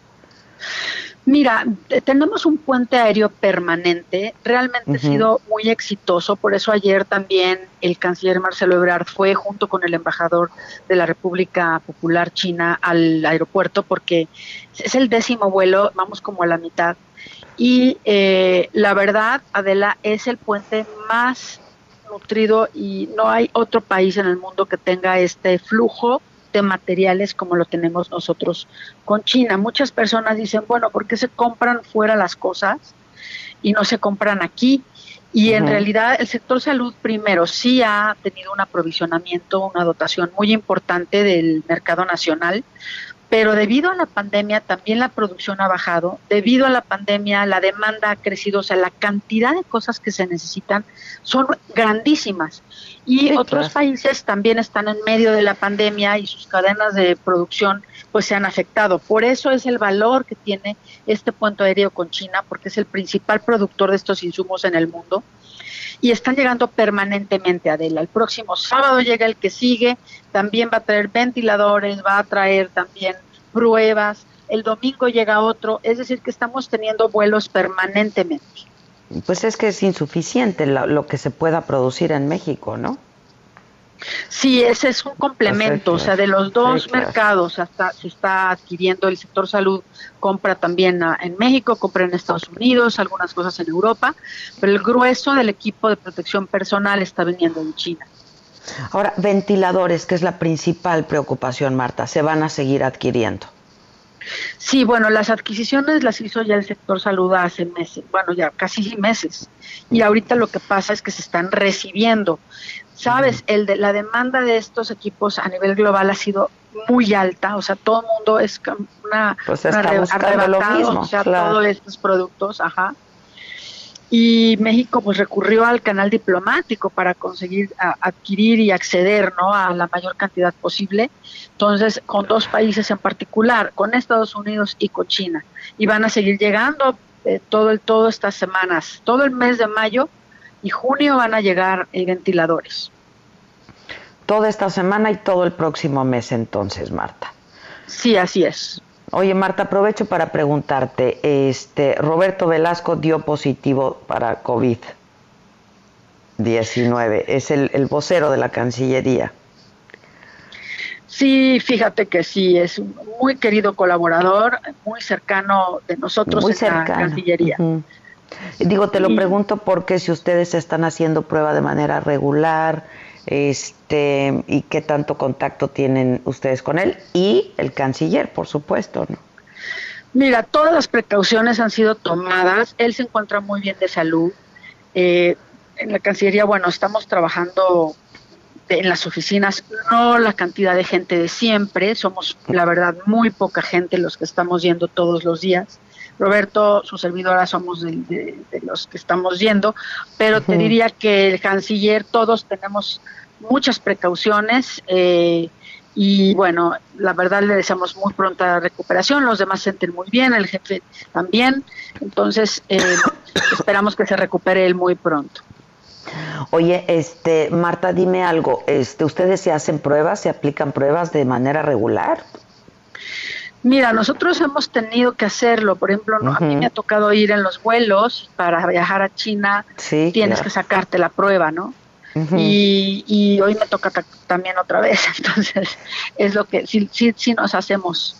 Mira, tenemos un puente aéreo permanente, realmente ha sido muy exitoso, por eso ayer también el canciller Marcelo Ebrard fue junto con el embajador de la República Popular China al aeropuerto porque es el décimo vuelo, vamos como a la mitad. Y eh, la verdad, Adela, es el puente más nutrido y no hay otro país en el mundo que tenga este flujo materiales como lo tenemos nosotros con China. Muchas personas dicen, bueno, ¿por qué se compran fuera las cosas y no se compran aquí? Y en realidad el sector salud primero sí ha tenido un aprovisionamiento, una dotación muy importante del mercado nacional, pero debido a la pandemia también la producción ha bajado, debido a la pandemia la demanda ha crecido, o sea, la cantidad de cosas que se necesitan son grandísimas. Y otros países también están en medio de la pandemia y sus cadenas de producción pues se han afectado. Por eso es el valor que tiene este puente aéreo con China, porque es el principal productor de estos insumos en el mundo. Y están llegando permanentemente, Adela. El próximo sábado llega el que sigue, también va a traer ventiladores, va a traer también pruebas. El domingo llega otro, es decir, que estamos teniendo vuelos permanentemente. Pues es que es insuficiente lo, que se pueda producir en México, ¿no? Sí, ese es un complemento, o sea, de los dos mercados hasta se está adquiriendo el sector salud, compra también en México, compra en Estados Unidos, algunas cosas en Europa, pero el grueso del equipo de protección personal está viniendo de China. Ahora, ventiladores, que es la principal preocupación, Marta, se van a seguir adquiriendo. Sí, bueno, las adquisiciones las hizo ya el sector salud hace meses, bueno, ya casi meses. Y ahorita lo que pasa es que se están recibiendo. Sabes, el de la demanda de estos equipos a nivel global ha sido muy alta, o sea, todo el mundo es una, pues arrebatado, o sea, todos estos productos, ajá y México pues recurrió al canal diplomático para conseguir adquirir y acceder ¿no? a la mayor cantidad posible. Entonces con dos países en particular con Estados Unidos y con China. Y van a seguir llegando eh, todo el todo estas semanas todo el mes de mayo y junio van a llegar eh, ventiladores. Toda esta semana y todo el próximo mes entonces Marta. Sí así es Oye, Marta, aprovecho para preguntarte, este, Roberto Velasco dio positivo para COVID-19, es el, vocero de la Cancillería. Sí, fíjate que sí, es un muy querido colaborador, muy cercano de nosotros en la Cancillería. Digo, te lo pregunto porque si ustedes están haciendo prueba de manera regular, este y qué tanto contacto tienen ustedes con él y el canciller, por supuesto, ¿no? Mira, todas las precauciones han sido tomadas. Él se encuentra muy bien de salud. Eh, en la Cancillería, bueno, estamos trabajando en las oficinas, no la cantidad de gente de siempre, somos la verdad muy poca gente los que estamos yendo todos los días. Roberto, su servidora, somos de, los que estamos yendo, pero te diría que el canciller, todos tenemos muchas precauciones eh, y bueno, la verdad le deseamos muy pronta recuperación, los demás se sienten muy bien, el jefe también, entonces eh, esperamos que se recupere él muy pronto. Oye, este, Marta, dime algo, este, ¿ustedes se hacen pruebas, se aplican pruebas de manera regular? Mira, nosotros hemos tenido que hacerlo. Por ejemplo, a mí me ha tocado ir en los vuelos para viajar a China. tienes que sacarte la prueba, ¿no? y, y, hoy me toca también otra vez. Entonces, es lo que sí, sí, sí nos hacemos.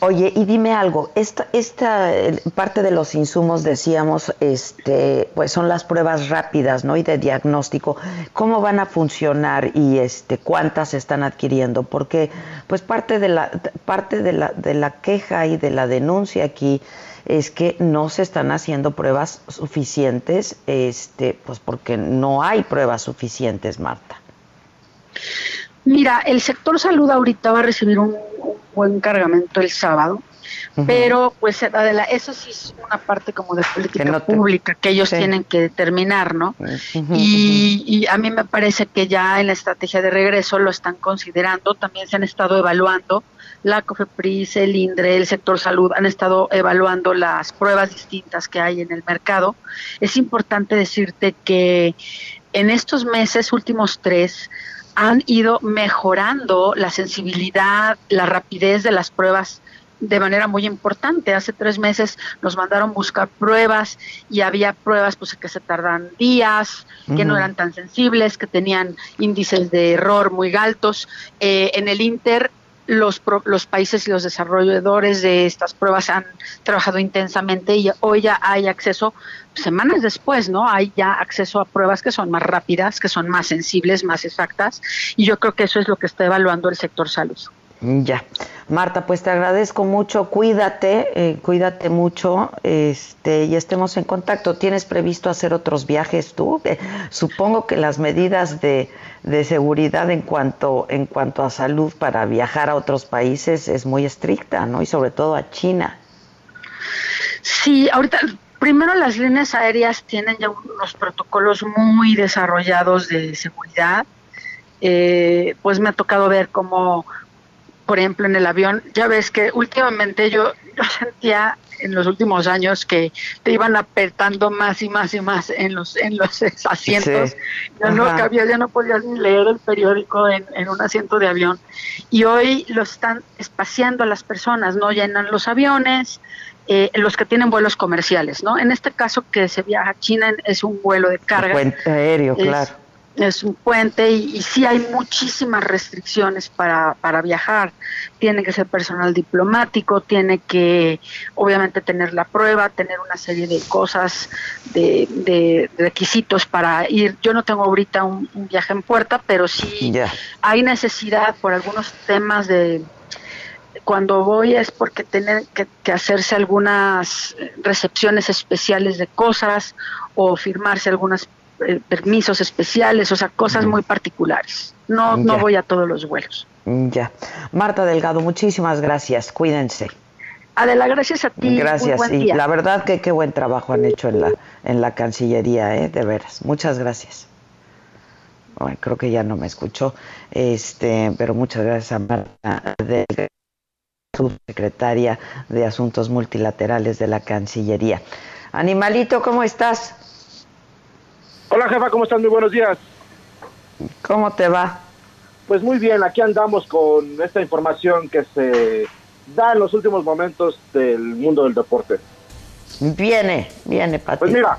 Oye, y dime algo, esta, esta eh, parte de los insumos decíamos, este, pues son las pruebas rápidas, ¿no? Y de diagnóstico. ¿Cómo van a funcionar y este, cuántas se están adquiriendo? Porque, pues parte de la, parte de la, de la queja y de la denuncia aquí es que no se están haciendo pruebas suficientes, este, pues porque no hay pruebas suficientes, Marta. Mira, el sector salud ahorita va a recibir un, buen cargamento el sábado, pero pues eso sí es una parte como de política pública que ellos tienen que determinar, ¿no? y, y, a mí me parece que ya en la estrategia de regreso lo están considerando, también se han estado evaluando la COFEPRIS, el INDRE, el sector salud han estado evaluando las pruebas distintas que hay en el mercado. Es importante decirte que en estos meses, últimos tres, han ido mejorando la sensibilidad, la rapidez de las pruebas de manera muy importante. Hace tres meses nos mandaron buscar pruebas y había pruebas pues que se tardan días, que no eran tan sensibles, que tenían índices de error muy altos. Eh, en el Inter los, los países y los desarrolladores de estas pruebas han trabajado intensamente y hoy ya hay acceso, semanas después, ¿no? Hay ya acceso a pruebas que son más rápidas, que son más sensibles, más exactas, y yo creo que eso es lo que está evaluando el sector salud. Ya. Marta, pues te agradezco mucho, cuídate, eh, cuídate mucho este, y estemos en contacto. ¿Tienes previsto hacer otros viajes tú? Supongo que las medidas de, de, seguridad en cuanto, en cuanto a salud para viajar a otros países es muy estricta, ¿no? Y sobre todo a China. Sí, ahorita primero las líneas aéreas tienen ya unos protocolos muy desarrollados de seguridad. Eh, pues me ha tocado ver cómo por ejemplo, en el avión, ya ves que últimamente yo, yo sentía en los últimos años que te iban apretando más y más y más en los en los asientos. Ya no cabía, ya no podías ni leer el periódico en, un asiento de avión. Y hoy lo están espaciando a las personas, no llenan los aviones, eh, los que tienen vuelos comerciales, ¿no? En este caso que se viaja a China es un vuelo de carga. Aéreo, claro es un puente y, sí hay muchísimas restricciones para, para viajar. Tiene que ser personal diplomático, tiene que obviamente tener la prueba, tener una serie de cosas, de, requisitos para ir. Yo no tengo ahorita un, viaje en puerta, pero sí hay necesidad por algunos temas de cuando voy es porque tienen que, hacerse algunas recepciones especiales de cosas o firmarse algunos eh, permisos especiales, o sea, cosas muy particulares. No, no voy a todos los vuelos. Ya. Marta Delgado, muchísimas gracias. Cuídense. Adela, gracias a ti. Gracias. y la verdad que qué buen trabajo han hecho en la, en la Cancillería, ¿eh? de veras. Muchas gracias. Bueno, creo que ya no me escuchó, este, pero muchas gracias a Marta Delgado, subsecretaria de Asuntos Multilaterales de la Cancillería. Animalito, ¿cómo estás? Hola jefa, ¿cómo estás? Muy buenos días. ¿Cómo te va? Pues muy bien, aquí andamos con esta información que se da en los últimos momentos del mundo del deporte. Viene, viene, Pati. Pues mira,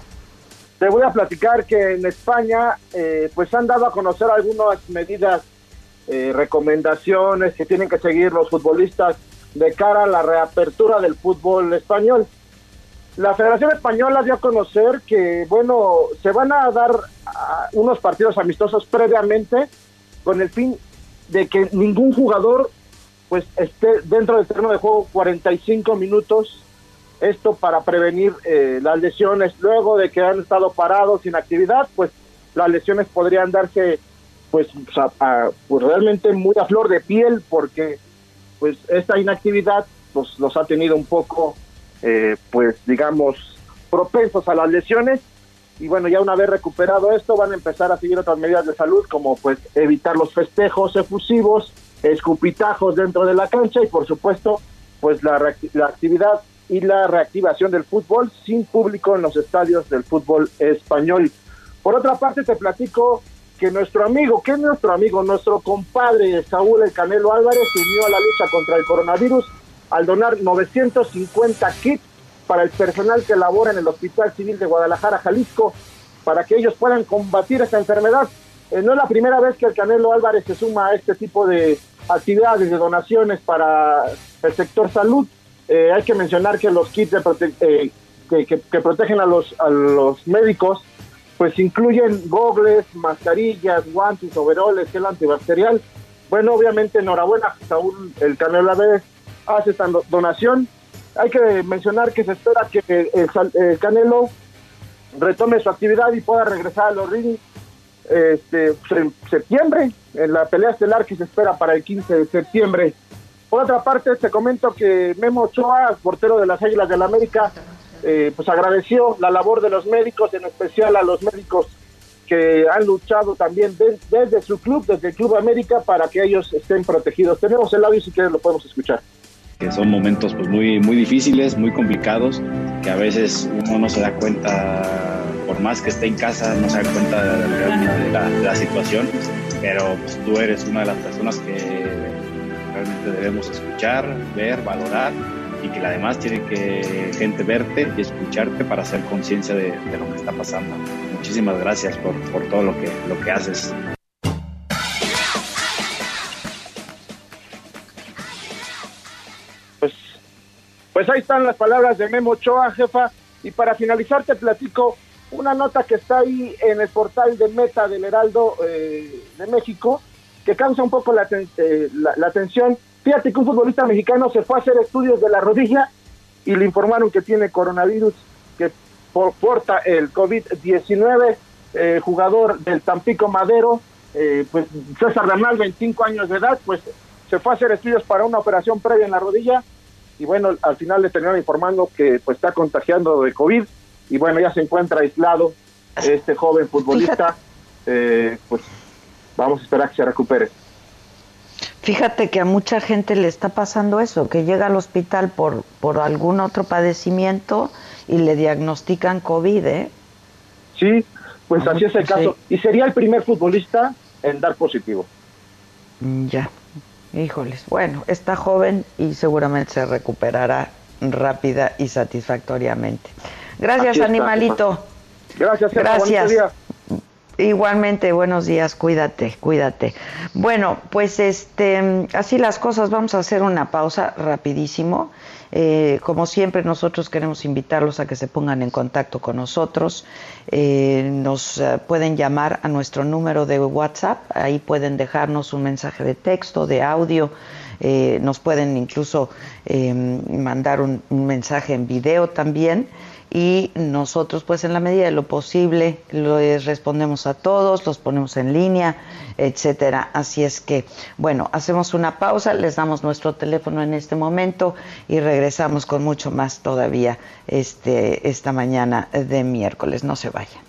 te voy a platicar que en España eh, pues han dado a conocer algunas medidas, eh, recomendaciones que tienen que seguir los futbolistas de cara a la reapertura del fútbol español. La Federación Española dio a conocer que, bueno, se van a dar ah, unos partidos amistosos previamente con el fin de que ningún jugador pues esté dentro del terreno de juego 45 minutos, esto para prevenir eh, las lesiones. Luego de que han estado parados sin actividad, pues las lesiones podrían darse pues, pues realmente muy a flor de piel porque pues esta inactividad pues los ha tenido un poco eh, pues digamos propensos a las lesiones y bueno ya una vez recuperado esto van a empezar a seguir otras medidas de salud como pues evitar los festejos efusivos escupitajos dentro de la cancha y por supuesto pues la, la actividad y la reactivación del fútbol sin público en los estadios del fútbol español. Por otra parte te platico que nuestro amigo, que es nuestro amigo, nuestro compadre Saúl El Canelo Álvarez unió a la lucha contra el coronavirus al donar 950 kits para el personal que labora en el Hospital Civil de Guadalajara, Jalisco, para que ellos puedan combatir esta enfermedad. Eh, no es la primera vez que el Canelo Álvarez se suma a este tipo de actividades de donaciones para el sector salud. Eh, hay que mencionar que los kits eh, que, protegen a los, a médicos pues incluyen gogles, mascarillas, guantes, overoles, gel antibacterial. Bueno, obviamente enhorabuena, Saúl el Canelo Álvarez hace esta donación. Hay que mencionar que se espera que el, Canelo retome su actividad y pueda regresar a los rings este, en septiembre, en la pelea estelar que se espera para el 15 de septiembre. Por otra parte, te comento que Memo Ochoa, portero de las Águilas del la América, eh, pues agradeció la labor de los médicos, en especial a los médicos que han luchado también desde su club, desde el Club América, para que ellos estén protegidos. Tenemos el audio si quieres lo podemos escuchar. Que son momentos pues muy, muy difíciles, muy complicados, que a veces uno no se da cuenta por más que esté en casa, no se da cuenta de la, situación, pero pues, tú eres una de las personas que realmente debemos escuchar, ver, valorar y que además tiene que gente verte y escucharte para hacer conciencia de, lo que está pasando. Muchísimas gracias por, por todo lo que, lo que haces. Pues ahí están las palabras de Memo Ochoa, jefa. Y para finalizar te platico una nota que está ahí en el portal de Meta del Heraldo eh, de México, que causa un poco eh, la, la, atención. Fíjate que un futbolista mexicano se fue a hacer estudios de la rodilla y le informaron que tiene coronavirus, que porta el COVID-19, eh, jugador del Tampico Madero, pues César Bernal, 25 años de edad, pues se fue a hacer estudios para una operación previa en la rodilla y bueno, al final le terminaron informando que pues está contagiando de COVID y bueno, ya se encuentra aislado este joven futbolista, eh, pues vamos a esperar que se recupere. Fíjate que a mucha gente le está pasando eso, que llega al hospital por, por algún otro padecimiento y le diagnostican COVID, ¿eh? Sí, pues así es el caso. Y sería el primer futbolista en dar positivo. Mm, ya, híjoles. Bueno, está joven y seguramente se recuperará rápida y satisfactoriamente. Gracias, animalito. Gracias, gracias. Igualmente, buenos días, cuídate, cuídate. Bueno, pues este, así las cosas, vamos a hacer una pausa rapidísimo. Eh, como siempre, nosotros queremos invitarlos a que se pongan en contacto con nosotros. Eh, nos eh, pueden llamar a nuestro número de WhatsApp, ahí pueden dejarnos un mensaje de texto, de audio, eh, nos pueden incluso mandar un, mensaje en video también y nosotros pues en la medida de lo posible les respondemos a todos, los ponemos en línea, etcétera. Así es que, bueno, hacemos una pausa, les damos nuestro teléfono en este momento y regresamos con mucho más todavía este, esta mañana de miércoles. No se vayan.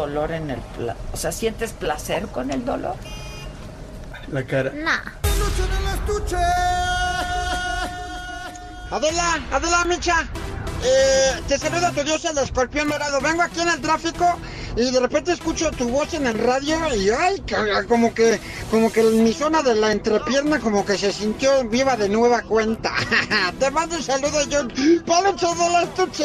Dolor en el... O sea, ¿sientes placer con el dolor? La cara. No. Adela, Adela Micha, eh, te saluda tu dios el escorpión dorado. Vengo aquí en el tráfico y de repente escucho tu voz en el radio y ay, como que, como que mi zona de la entrepierna como que se sintió viva de nueva cuenta. te mando un saludo, John. ¡Palo todo el estuche!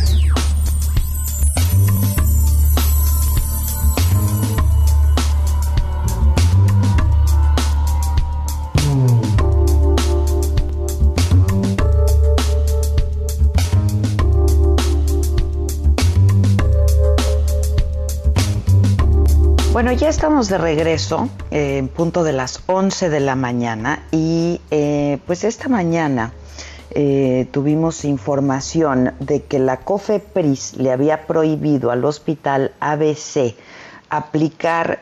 Bueno, ya estamos de regreso eh, en punto de las 11 de la mañana y eh, pues esta mañana eh, tuvimos información de que la COFEPRIS le había prohibido al hospital ABC aplicar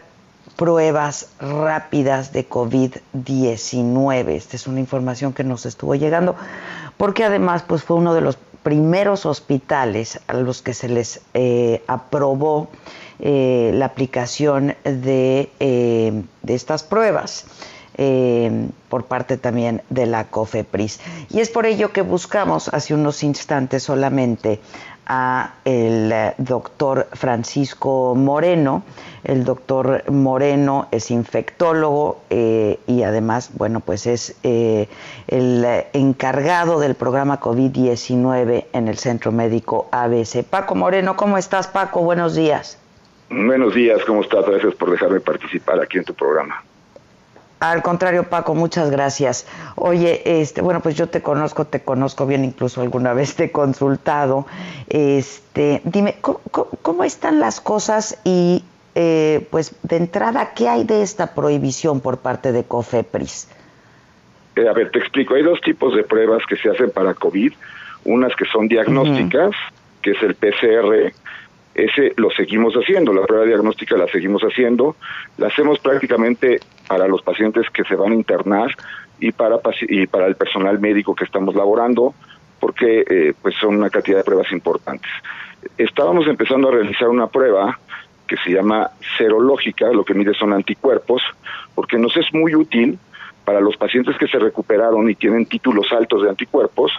pruebas rápidas de COVID-19. Esta es una información que nos estuvo llegando porque además pues fue uno de los primeros hospitales a los que se les aprobó eh, la aplicación de, eh, estas pruebas. Eh, por parte también de la COFEPRIS. Y es por ello que buscamos hace unos instantes solamente a el doctor Francisco Moreno. El doctor Moreno es infectólogo y además, bueno, pues es el encargado del programa COVID-19 en el Centro Médico ABC. Paco Moreno, ¿cómo estás, Paco? Buenos días. Buenos días, ¿cómo estás? Gracias por dejarme participar aquí en tu programa. Al contrario, Paco, muchas gracias. Oye, este, bueno, pues yo te conozco, te conozco bien, incluso alguna vez te he consultado. Este, dime, ¿cómo, están las cosas y, eh, pues, de entrada, qué hay de esta prohibición por parte de COFEPRIS? Eh, a ver, te explico. Hay dos tipos de pruebas que se hacen para COVID. Unas que son diagnósticas, que es el PCR, ese lo seguimos haciendo, la prueba diagnóstica la seguimos haciendo, la hacemos prácticamente para los pacientes que se van a internar y para, y para el personal médico que estamos laborando, porque eh, pues son una cantidad de pruebas importantes. Estábamos empezando a realizar una prueba que se llama serológica, lo que mide son anticuerpos, porque nos es muy útil para los pacientes que se recuperaron y tienen títulos altos de anticuerpos,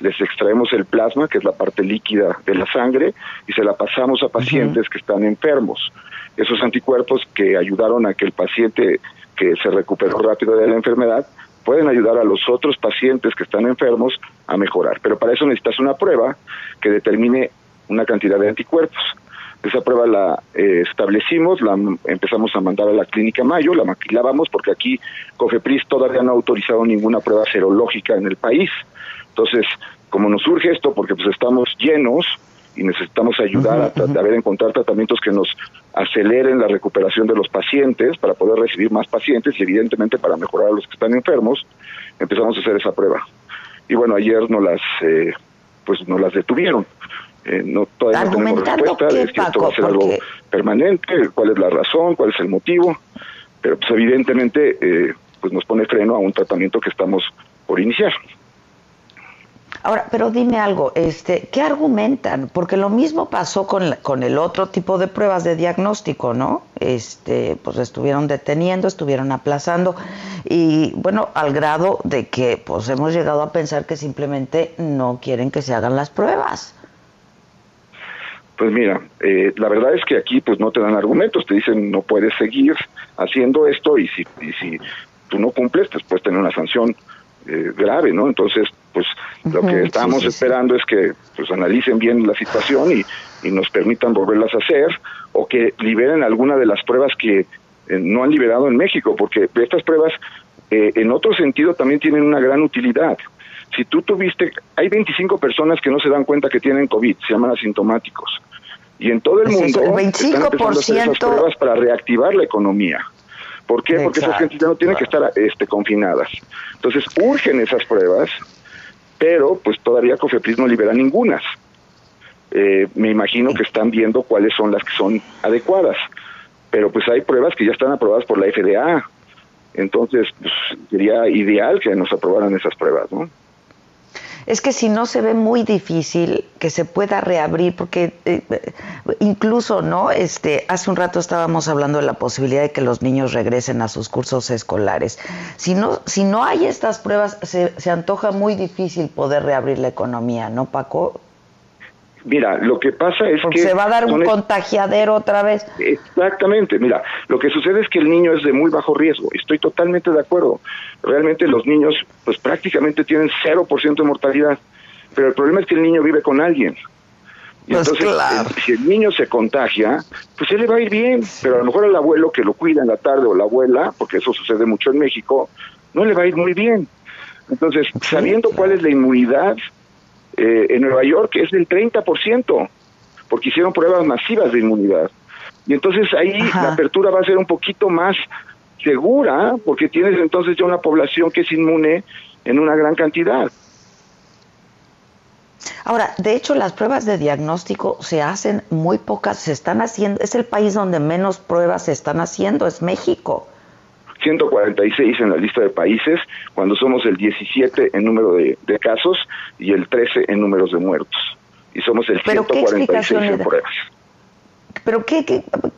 les extraemos el plasma, que es la parte líquida de la sangre, y se la pasamos a pacientes que están enfermos. Esos anticuerpos que ayudaron a que el paciente que se recuperó rápido de la enfermedad pueden ayudar a los otros pacientes que están enfermos a mejorar. Pero para eso necesitas una prueba que determine una cantidad de anticuerpos. Esa prueba la eh, establecimos, la empezamos a mandar a la clínica Mayo, la maquilábamos porque aquí COFEPRIS todavía no ha autorizado ninguna prueba serológica en el país. Entonces, como nos surge esto, porque pues estamos llenos, y necesitamos ayudar a, ver encontrar tratamientos que nos aceleren la recuperación de los pacientes para poder recibir más pacientes y evidentemente para mejorar a los que están enfermos, empezamos a hacer esa prueba. Y bueno, ayer nos las, eh, pues nos las detuvieron. Eh, no todavía no tenemos respuesta, es que esto va a ser algo permanente, cuál es la razón, cuál es el motivo, pero pues evidentemente eh, pues nos pone freno a un tratamiento que estamos por iniciar. Ahora, pero dime algo, este, ¿qué argumentan? Porque lo mismo pasó con, con el otro tipo de pruebas de diagnóstico, ¿no? Este, pues estuvieron deteniendo, estuvieron aplazando y bueno, al grado de que pues hemos llegado a pensar que simplemente no quieren que se hagan las pruebas. Pues mira, eh, la verdad es que aquí pues no te dan argumentos, te dicen no puedes seguir haciendo esto y si, y si tú no cumples, pues puedes tener una sanción eh, grave, ¿no? Entonces, pues lo que estamos esperando es que pues analicen bien la situación y, y, nos permitan volverlas a hacer o que liberen alguna de las pruebas que eh, no han liberado en México, porque estas pruebas eh, en otro sentido también tienen una gran utilidad. Si tú tuviste, hay 25 personas que no se dan cuenta que tienen COVID, se llaman asintomáticos. Y en todo el mundo el 25%... están empezando a hacer esas pruebas para reactivar la economía. ¿Por qué? Porque esas gente ya no tienen que estar este, confinadas. Entonces, urgen esas pruebas, pero pues todavía Cofepris no libera ninguna. Eh, me imagino que están viendo cuáles son las que son adecuadas, pero pues hay pruebas que ya están aprobadas por la FDA. Entonces, pues, sería ideal que nos aprobaran esas pruebas, ¿no? Es que si no se ve muy difícil que se pueda reabrir, porque eh, incluso, ¿no? Este, hace un rato estábamos hablando de la posibilidad de que los niños regresen a sus cursos escolares. Si no, si no hay estas pruebas, se, se antoja muy difícil poder reabrir la economía, ¿no, Paco? Mira, lo que pasa es que... Se va a dar un contagiadero otra vez. Exactamente, mira, lo que sucede es que el niño es de muy bajo riesgo, estoy totalmente de acuerdo. Realmente los niños pues prácticamente tienen 0% de mortalidad, pero el problema es que el niño vive con alguien. Y pues entonces, si el niño se contagia, pues él le va a ir bien, pero a lo mejor el abuelo que lo cuida en la tarde o la abuela, porque eso sucede mucho en México, no le va a ir muy bien. Entonces, sabiendo cuál es la inmunidad eh, en Nueva York es del 30%, porque hicieron pruebas masivas de inmunidad. Y entonces ahí la apertura va a ser un poquito más segura, porque tienes entonces ya una población que es inmune en una gran cantidad. Ahora, de hecho, las pruebas de diagnóstico se hacen muy pocas, se están haciendo, es el país donde menos pruebas se están haciendo, es México. 146 en la lista de países, cuando somos el 17 en número de, casos y el 13 en números de muertos. Y somos el 146 en pruebas. Pero ¿qué,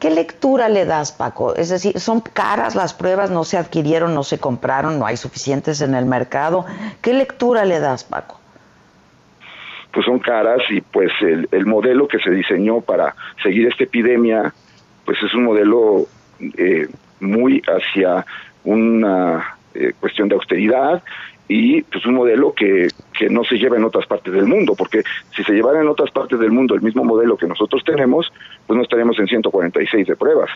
¿qué, lectura le das, Paco? Es decir, ¿son caras las pruebas? ¿No se adquirieron, no se compraron, no hay suficientes en el mercado? ¿Qué lectura le das, Paco? Pues son caras y pues el, el modelo que se diseñó para seguir esta epidemia, pues es un modelo eh, muy hacia una eh, cuestión de austeridad y pues un modelo que, que no se lleva en otras partes del mundo, porque si se llevara en otras partes del mundo el mismo modelo que nosotros tenemos, pues no estaríamos en 146 de pruebas.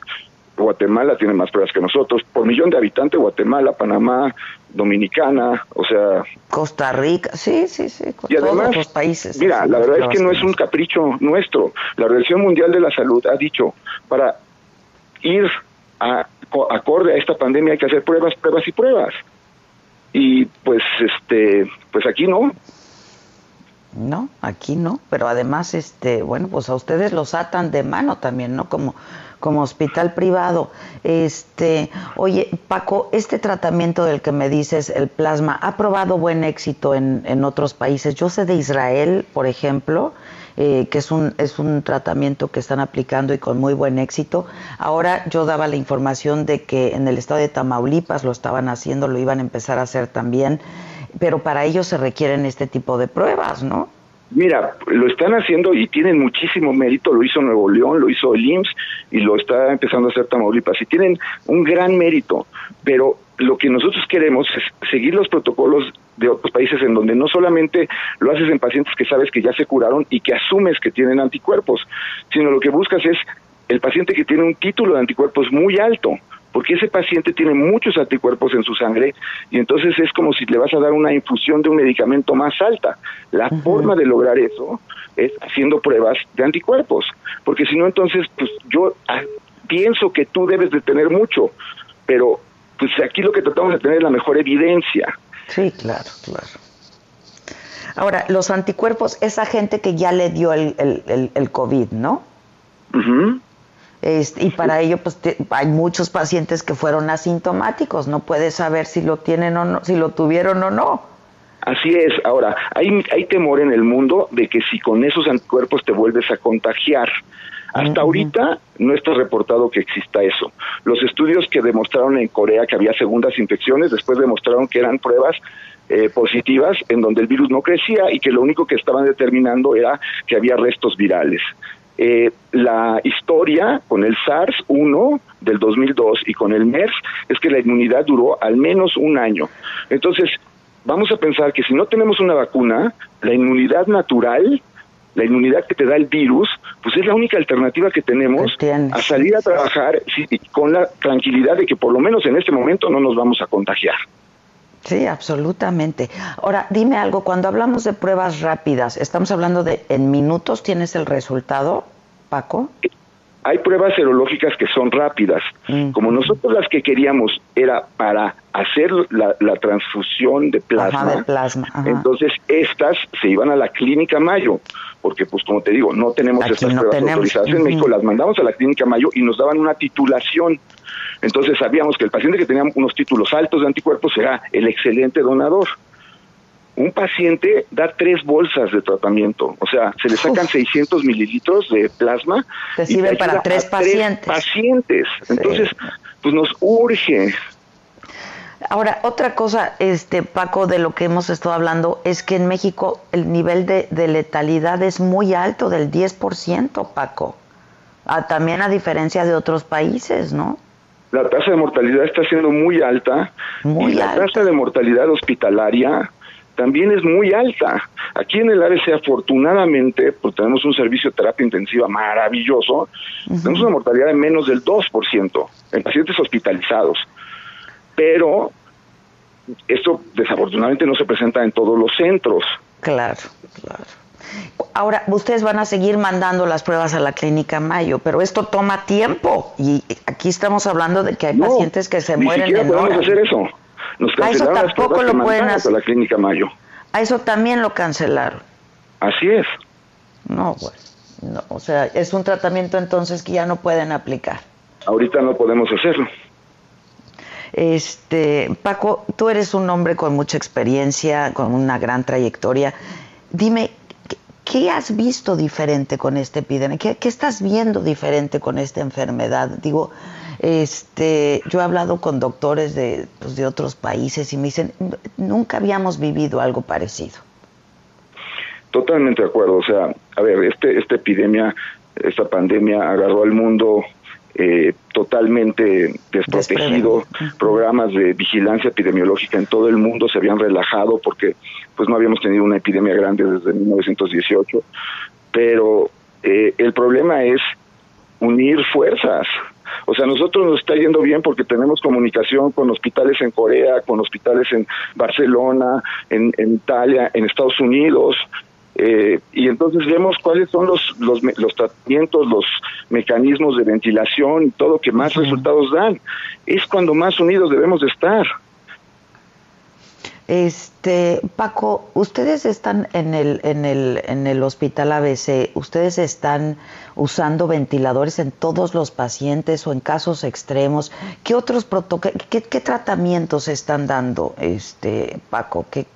Guatemala tiene más pruebas que nosotros. Por millón de habitantes, Guatemala, Panamá, Dominicana, o sea... Costa Rica, sí, sí, sí. Y además, los países. Mira, la verdad es que no es un capricho nuestro. La Organización Mundial de la Salud ha dicho, para ir a acorde a esta pandemia hay que hacer pruebas, pruebas y pruebas. Y pues este, pues aquí no. No, aquí no, pero además este, bueno, pues a ustedes los atan de mano también, ¿no? Como como hospital privado. Este, oye, Paco, este tratamiento del que me dices, el plasma, ha probado buen éxito en, en otros países. Yo sé de Israel, por ejemplo, eh, que es un, es un tratamiento que están aplicando y con muy buen éxito. Ahora yo daba la información de que en el estado de Tamaulipas lo estaban haciendo, lo iban a empezar a hacer también, pero para ello se requieren este tipo de pruebas, ¿no? Mira, lo están haciendo y tienen muchísimo mérito, lo hizo Nuevo León, lo hizo el IMSS y lo está empezando a hacer Tamaulipas y tienen un gran mérito, pero lo que nosotros queremos es seguir los protocolos de otros países en donde no solamente lo haces en pacientes que sabes que ya se curaron y que asumes que tienen anticuerpos, sino lo que buscas es el paciente que tiene un título de anticuerpos muy alto, porque ese paciente tiene muchos anticuerpos en su sangre y entonces es como si le vas a dar una infusión de un medicamento más alta. La forma de lograr eso es haciendo pruebas de anticuerpos, porque si no entonces pues yo ah, pienso que tú debes de tener mucho, pero pues aquí lo que tratamos de tener es la mejor evidencia. Sí, claro, claro. Ahora, los anticuerpos, esa gente que ya le dio el, el, el, COVID, ¿no? Este, y para ello, pues hay muchos pacientes que fueron asintomáticos, no puedes saber si lo tienen o no, si lo tuvieron o no. Así es. Ahora, hay, hay temor en el mundo de que si con esos anticuerpos te vuelves a contagiar. Hasta ahorita no está reportado que exista eso. Los estudios que demostraron en Corea que había segundas infecciones, después demostraron que eran pruebas eh, positivas en donde el virus no crecía y que lo único que estaban determinando era que había restos virales. Eh, la historia con el SARS-1 del 2002 y con el MERS es que la inmunidad duró al menos un año. Entonces, vamos a pensar que si no tenemos una vacuna, la inmunidad natural, la inmunidad que te da el virus, pues es la única alternativa que tenemos a salir a trabajar con la tranquilidad de que por lo menos en este momento no nos vamos a contagiar. Sí, absolutamente. Ahora, dime algo, cuando hablamos de pruebas rápidas, ¿estamos hablando de en minutos tienes el resultado, Paco? Hay pruebas serológicas que son rápidas. Como nosotros las que queríamos era para hacer la, transfusión de plasma, entonces estas se iban a la clínica Mayo, porque pues como te digo, no tenemos estas pruebas autorizadas en México, las mandamos a la clínica Mayo y nos daban una titulación. Entonces sabíamos que el paciente que tenía unos títulos altos de anticuerpos era el excelente donador un paciente da tres bolsas de tratamiento, o sea, se le sacan 600 mililitros de plasma. Te sirve para tres pacientes. pacientes. Entonces, pues nos urge. Ahora, otra cosa, este Paco, de lo que hemos estado hablando, es que en México el nivel de, letalidad es muy alto, del 10%, Paco. También a diferencia de otros países, ¿no? La tasa de mortalidad está siendo muy alta muy y la tasa de mortalidad hospitalaria también es muy alta. Aquí en el ABC, afortunadamente, pues tenemos un servicio de terapia intensiva maravilloso, tenemos una mortalidad de menos del 2% en pacientes hospitalizados. Pero esto desafortunadamente no se presenta en todos los centros. Claro, claro. Ahora, ustedes van a seguir mandando las pruebas a la clínica Mayo, pero esto toma tiempo y aquí estamos hablando de que hay pacientes que se mueren en podemos hacer eso. Nos cancelaron a eso tampoco lo pueden hacer. A la clínica Mayo. A eso también lo cancelaron. Así es. No, pues, no, o sea, es un tratamiento entonces que ya no pueden aplicar. Ahorita no podemos hacerlo. Este, Paco, tú eres un hombre con mucha experiencia, con una gran trayectoria. Dime, ¿qué, has visto diferente con esta epidemia? ¿Qué, ¿Qué, estás viendo diferente con esta enfermedad? Digo, este, yo he hablado con doctores de, pues, de otros países y me dicen, nunca habíamos vivido algo parecido. Totalmente de acuerdo. O sea, a ver, este, esta epidemia, esta pandemia agarró al mundo eh, totalmente desprotegido. Programas de vigilancia epidemiológica en todo el mundo se habían relajado porque pues no habíamos tenido una epidemia grande desde 1918. Pero eh, el problema es unir fuerzas. O sea, nosotros nos está yendo bien porque tenemos comunicación con hospitales en Corea, con hospitales en Barcelona, en, Italia, en Estados Unidos, eh, y entonces vemos cuáles son los, los, los, tratamientos, los mecanismos de ventilación y todo que más resultados dan. Es cuando más unidos debemos de estar. Este, Paco, ustedes están en el, en el, en el hospital ABC, ustedes están usando ventiladores en todos los pacientes o en casos extremos. ¿Qué otros protocolos, qué, tratamientos están dando, este, Paco? ¿Qué,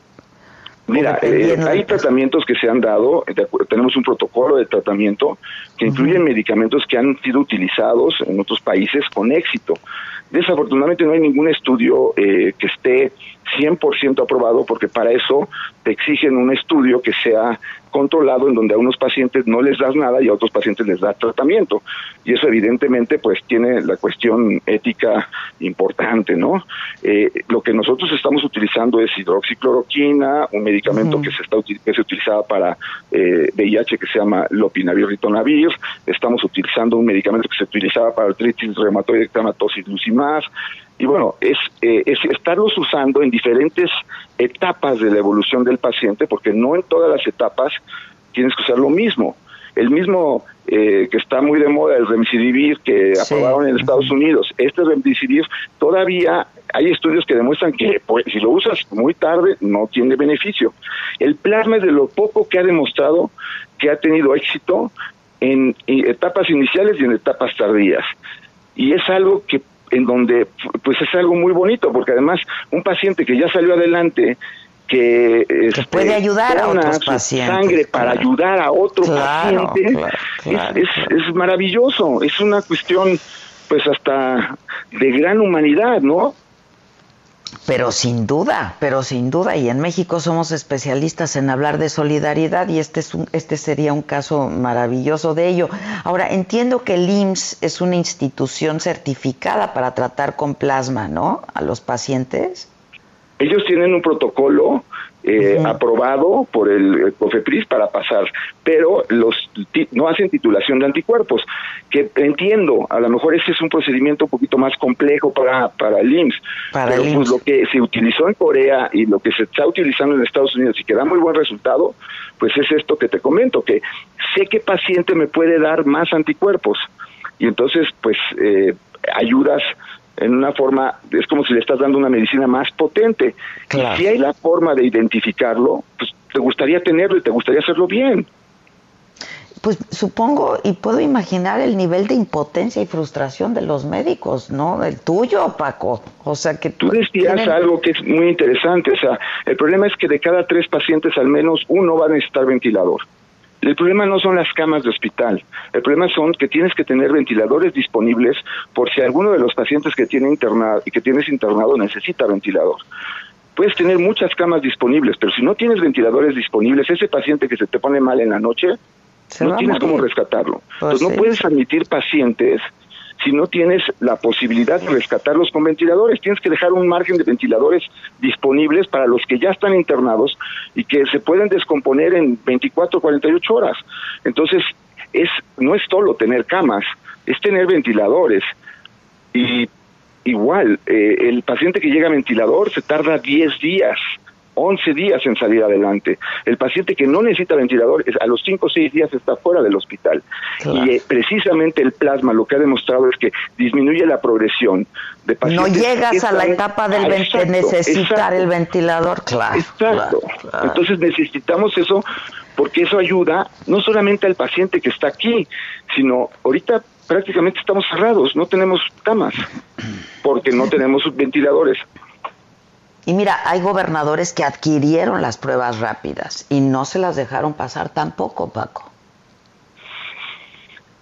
Mira, eh, hay tratamientos que se han dado, tenemos un protocolo de tratamiento que incluye medicamentos que han sido utilizados en otros países con éxito. Desafortunadamente no hay ningún estudio eh, que esté 100% aprobado porque para eso te exigen un estudio que sea controlado en donde a unos pacientes no les das nada y a otros pacientes les das tratamiento. y eso evidentemente pues tiene la cuestión ética importante, ¿no? Eh, lo que nosotros estamos utilizando es hidroxicloroquina, un medicamento que se está que se utilizaba para eh, VIH que se llama lopinavir ritonavir, estamos utilizando un medicamento que se utilizaba para artritis reumatoide llama tocilizumab, y bueno, es, eh, es estarlos usando en diferentes etapas de la evolución del paciente, porque no en todas las etapas tienes que usar lo mismo. El mismo eh, que está muy de moda, el remdesivir que aprobaron en Estados Unidos, este remdesivir todavía hay estudios que demuestran que pues, si lo usas muy tarde no tiene beneficio. El plasma es de lo poco que ha demostrado que ha tenido éxito en etapas iniciales y en etapas tardías. Y es algo que en donde pues es algo muy bonito porque además un paciente que ya salió adelante que, este, puede ayudar a otros pacientes sangre para ayudar a otro paciente es, es, maravilloso es una cuestión pues hasta de gran humanidad no pero sin duda, pero sin duda, y en México somos especialistas en hablar de solidaridad y este, es un, este sería un caso maravilloso de ello. Ahora, entiendo que el IMSS es una institución certificada para tratar con plasma, ¿no? A los pacientes. Ellos tienen un protocolo eh, aprobado por el, COFEPRIS para pasar, pero los no hacen titulación de anticuerpos, que entiendo, a lo mejor ese es un procedimiento un poquito más complejo para, para el IMSS, pero pues lo que se utilizó en Corea y lo que se está utilizando en Estados Unidos y que da muy buen resultado, pues es esto que te comento, que sé qué paciente me puede dar más anticuerpos. Y entonces pues eh, ayudas en una forma, es como si le estás dando una medicina más potente. Y si hay la forma de identificarlo, pues te gustaría tenerlo y te gustaría hacerlo bien. Pues supongo y puedo imaginar el nivel de impotencia y frustración de los médicos, ¿no? El tuyo, Paco. O sea que tú decías algo que es muy interesante. O sea, el problema es que de cada tres pacientes al menos uno va a necesitar ventilador. El problema no son las camas de hospital, el problema son que tienes que tener ventiladores disponibles por si alguno de los pacientes que tiene internado y que tienes internado necesita ventilador. Puedes tener muchas camas disponibles, pero si no tienes ventiladores disponibles, ese paciente que se te pone mal en la noche, no tienes cómo rescatarlo. Pues Entonces no puedes admitir pacientes si no tienes la posibilidad de rescatarlos con ventiladores. Tienes que dejar un margen de ventiladores disponibles para los que ya están internados y que se pueden descomponer en 24 o 48 horas. Entonces, es, no es solo tener camas, es tener ventiladores. Y igual, eh, el paciente que llega a ventilador se tarda 10 días 11 días en salir adelante. El paciente que no necesita ventilador a los 5 o 6 días está fuera del hospital. Y eh, precisamente el plasma lo que ha demostrado es que disminuye la progresión de pacientes. No llegas a la etapa del de necesitar el ventilador, claro. Exacto. Entonces necesitamos eso porque eso ayuda no solamente al paciente que está aquí, sino ahorita prácticamente estamos cerrados, no tenemos camas porque no tenemos ventiladores. Y mira, hay gobernadores que adquirieron las pruebas rápidas y no se las dejaron pasar tampoco, Paco.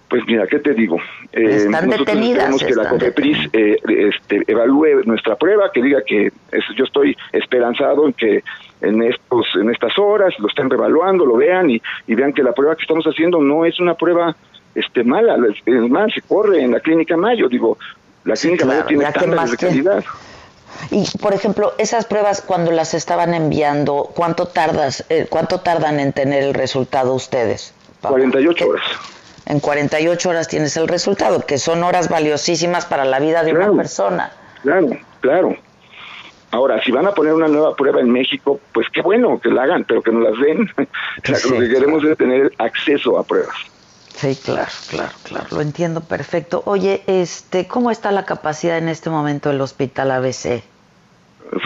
Pues mira, ¿qué te digo? Eh, están detenidas. que la COFEPRIS eh, este, evalúe nuestra prueba, que diga que yo estoy esperanzado en que en estos en estas horas lo estén revaluando, lo vean y, vean que la prueba que estamos haciendo no es una prueba este mala, es más, se corre en la clínica Mayo, digo, la clínica Mayo tiene estándares de calidad. Y, por ejemplo, esas pruebas cuando las estaban enviando, ¿cuánto tardas, eh, cuánto tardan en tener el resultado ustedes? 48 horas. En 48 horas tienes el resultado, que son horas valiosísimas para la vida de una persona. Claro, claro. Ahora, si van a poner una nueva prueba en México, pues qué bueno que la hagan, pero que no las den. lo que queremos es tener acceso a pruebas. Sí, claro, claro, claro, lo entiendo perfecto. Oye, este, ¿cómo está la capacidad en este momento del hospital ABC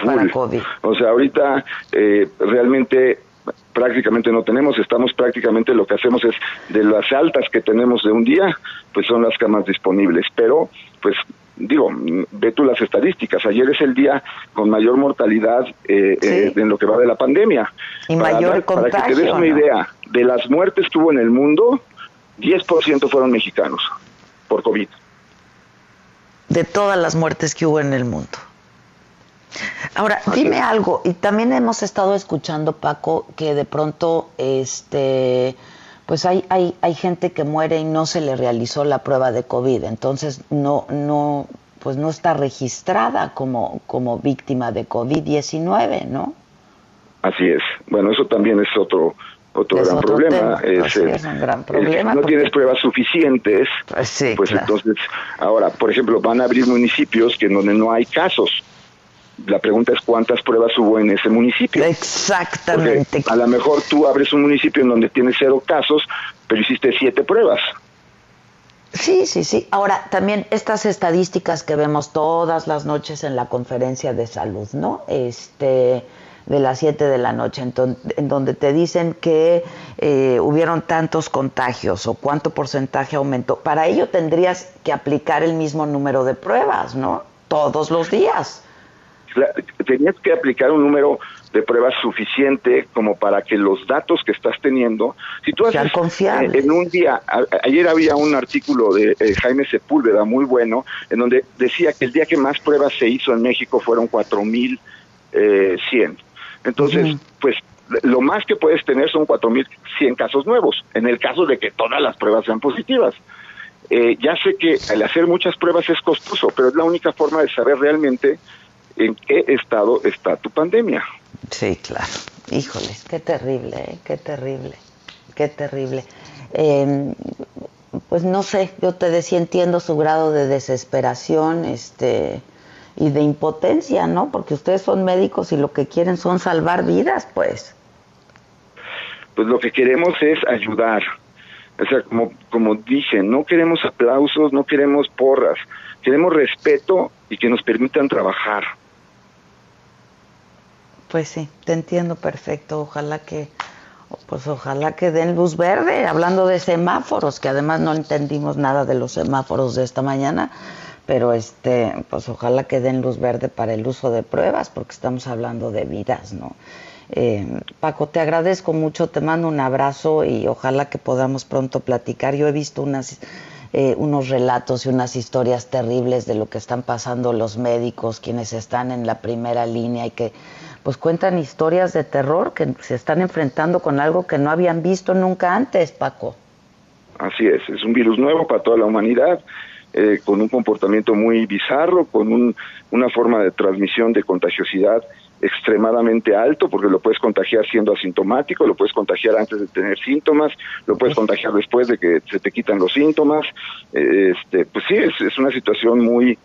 para COVID? O sea, ahorita eh, realmente prácticamente no tenemos, estamos prácticamente lo que hacemos es de las altas que tenemos de un día, pues son las camas disponibles, pero pues digo, ve tú las estadísticas, ayer es el día con mayor mortalidad eh, eh, en lo que va de la pandemia. Y mayor contagio. Para que te des una idea, de las muertes que hubo en el mundo, 10% fueron mexicanos por COVID. De todas las muertes que hubo en el mundo. Ahora, dime algo, y también hemos estado escuchando, Paco, que de pronto, este, pues hay, hay, hay gente que muere y no se le realizó la prueba de COVID, entonces no, no, pues no está registrada como, como víctima de COVID-19, ¿no? Así es. Bueno, eso también es otro otro gran problema. Es, un gran problema. no tienes pruebas suficientes, pues, pues entonces, ahora, por ejemplo, van a abrir municipios que donde no hay casos. La pregunta es cuántas pruebas hubo en ese municipio. Exactamente. a lo mejor tú abres un municipio en donde tienes cero casos, pero hiciste siete pruebas. Sí, sí, sí. Ahora, también estas estadísticas que vemos todas las noches en la conferencia de salud, ¿no? Este, de las 7 de la noche, en, donde te dicen que eh, hubieron tantos contagios o cuánto porcentaje aumentó. Para ello tendrías que aplicar el mismo número de pruebas, ¿no? Todos los días tenías que aplicar un número de pruebas suficiente como para que los datos que estás teniendo, si tú haces eh, en un día, ayer había un artículo de eh, Jaime Sepúlveda muy bueno, en donde decía que el día que más pruebas se hizo en México fueron 4100. Eh, Entonces, pues lo más que puedes tener son 4100 casos nuevos, en el caso de que todas las pruebas sean positivas. ya sé que al hacer muchas pruebas es costoso, pero es la única forma de saber realmente en qué estado está tu pandemia. Sí, claro. Híjoles, qué terrible, ¿eh? qué terrible, qué terrible. Em, pues no sé, yo te decía, entiendo su grado de desesperación este, y de impotencia, ¿no? Porque ustedes son médicos y lo que quieren son salvar vidas, pues. Pues lo que queremos es ayudar. O sea, como, como dije, no queremos aplausos, no queremos porras, queremos respeto y que nos permitan trabajar. Pues sí, te entiendo perfecto. Ojalá que, pues ojalá que den luz verde, hablando de semáforos, que además no entendimos nada de los semáforos de esta mañana, pero este, pues ojalá que den luz verde para el uso de pruebas, porque estamos hablando de vidas, ¿no? Eh, Paco, te agradezco mucho, te mando un abrazo y ojalá que podamos pronto platicar. Yo he visto unas, eh, unos relatos y unas historias terribles de lo que están pasando los médicos, quienes están en la primera línea y que pues cuentan historias de terror que se están enfrentando con algo que no habían visto nunca antes, Paco. Así es, es un virus nuevo para toda la humanidad, eh, con un comportamiento muy bizarro, con un, una forma de transmisión de contagiosidad extremadamente alto, porque lo puedes contagiar siendo asintomático, lo puedes contagiar antes de tener síntomas, lo puedes contagiar después de que se te quitan los síntomas. Eh, este, pues sí, es, es una situación muy,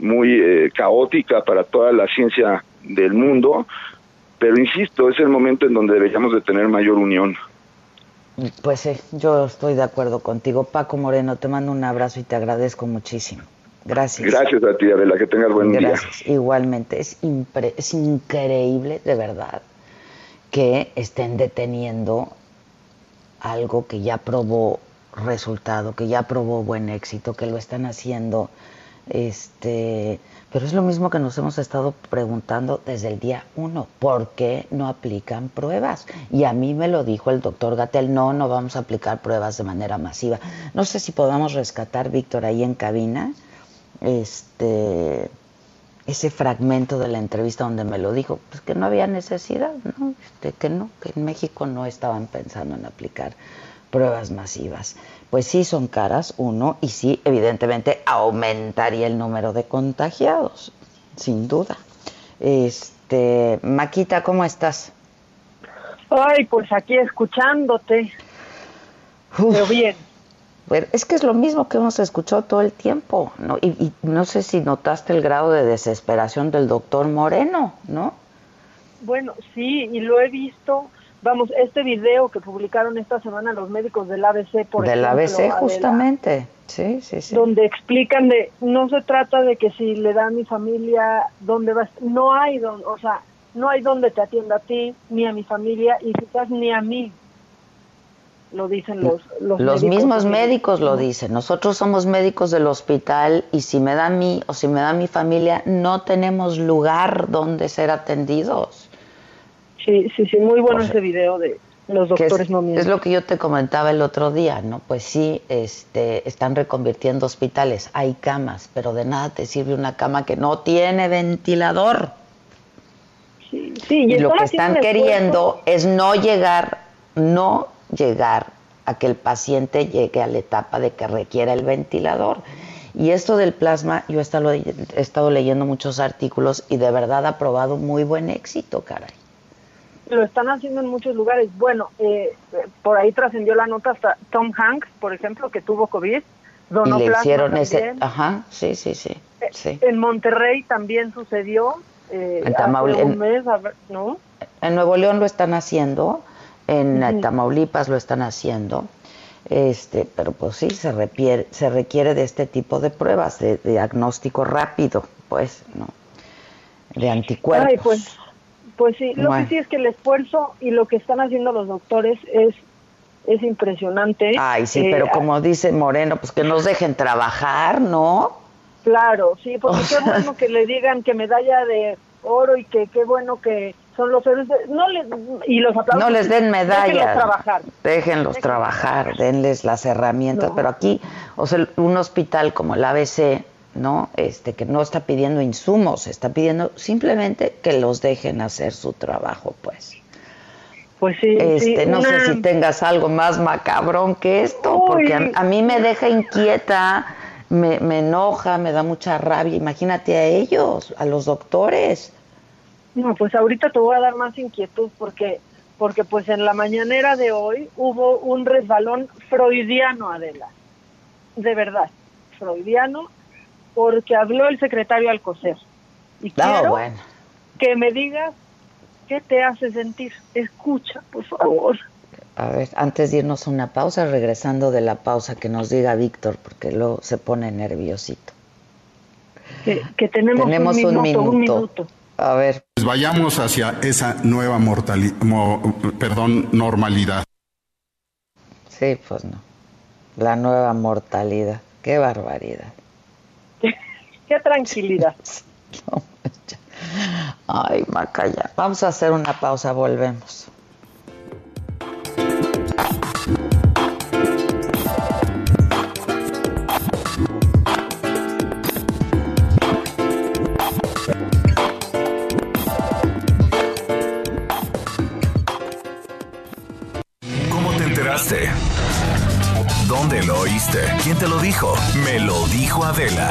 muy eh, caótica para toda la ciencia del mundo, pero insisto, es el momento en donde deberíamos de tener mayor unión. Pues sí, yo estoy de acuerdo contigo. Paco Moreno, te mando un abrazo y te agradezco muchísimo. Gracias. Gracias a ti, Adela, que tengas buen día. Gracias. Igualmente, es, es increíble, de verdad, que estén deteniendo algo que ya probó resultado, que ya probó buen éxito, que lo están haciendo este, pero es lo mismo que nos hemos estado preguntando desde el día uno, ¿por qué no aplican pruebas? Y a mí me lo dijo el doctor Gatel, no, no vamos a aplicar pruebas de manera masiva. No sé si podamos rescatar, Víctor, ahí en cabina, este, ese fragmento de la entrevista donde me lo dijo, pues que no había necesidad, ¿no? Este, que no, que en México no estaban pensando en aplicar pruebas masivas pues sí son caras, uno, y sí, evidentemente, aumentaría el número de contagiados, sin duda. Este, Maquita, ¿cómo estás? Ay, pues aquí escuchándote. Pero bien. es que es lo mismo que hemos escuchado todo el tiempo, ¿no? Y, y, no sé si notaste el grado de desesperación del doctor Moreno, ¿no? Bueno, sí, y lo he visto vamos, este video que publicaron esta semana los médicos del ABC, por del ABC, justamente, sí, sí, sí. Donde explican de, no se trata de que si le da a mi familia, dónde vas, no hay, don, o sea, no hay donde te atienda a ti, ni a mi familia, y quizás ni a mí. Lo dicen los Los, los mismos médicos lo dicen. Nosotros somos médicos del hospital y si me da a mí o si me da mi familia, no tenemos lugar donde ser atendidos. Sí, sí, sí, muy bueno ese video de los doctores es, no Es lo que yo te comentaba el otro día, ¿no? Pues sí, este, están reconvirtiendo hospitales, hay camas, pero de nada te sirve una cama que no tiene ventilador. Sí, sí, y, lo que están queriendo es no llegar, no llegar a que el paciente llegue a la etapa de que requiera el ventilador. Y esto del plasma, yo he estado, he estado leyendo muchos artículos y de verdad ha probado muy buen éxito, caray. Lo están haciendo en muchos lugares. Bueno, eh, por ahí trascendió la nota hasta Tom Hanks, por ejemplo, que tuvo COVID. Donó y le hicieron ese, ajá, sí, sí, sí, eh, sí. En Monterrey también sucedió. Eh, en, ¿no? en Nuevo León lo están haciendo, en Tamaulipas lo están haciendo este, pero pues sí, se requiere, se requiere de este tipo de pruebas, de, diagnóstico rápido, pues, ¿no? De anticuerpos. Ay, pues, pues sí, lo que sí es que el esfuerzo y lo que están haciendo los doctores es, es impresionante. Ay, sí, pero eh, como dice Moreno, pues que nos dejen trabajar, ¿no? Claro, sí, porque qué bueno que le digan que medalla de oro y que qué bueno que son los héroes no les, y los no les den medallas. déjenlos trabajar. Déjenlos trabajar denles las herramientas pero aquí o sea un hospital como el ABC no este que no está pidiendo insumos está pidiendo simplemente que los dejen hacer su trabajo pues pues sí, este, no sé si tengas algo más macabrón que esto, porque a, mí me deja inquieta, me, me enoja, me da mucha rabia. Imagínate a ellos, a los doctores. No, pues ahorita te voy a dar más inquietud porque porque pues en la mañanera de hoy hubo un resbalón freudiano, Adela. De verdad, freudiano, porque habló el secretario Alcocer. Y ah, quiero que me digas qué te hace sentir. Escucha, por favor. A ver, antes de irnos a una pausa, regresando de la pausa, que nos diga Víctor, porque luego se pone nerviosito. Que, tenemos, un, minuto, un minuto. A ver. Pues vayamos hacia esa nueva mortalidad, perdón, normalidad. Sí, pues no. La nueva mortalidad. Qué barbaridad. Qué tranquilidad. Ay, Macaya. Vamos a hacer una pausa, volvemos. ¿Dónde lo oíste? ¿Quién te lo dijo? Me lo dijo Adela.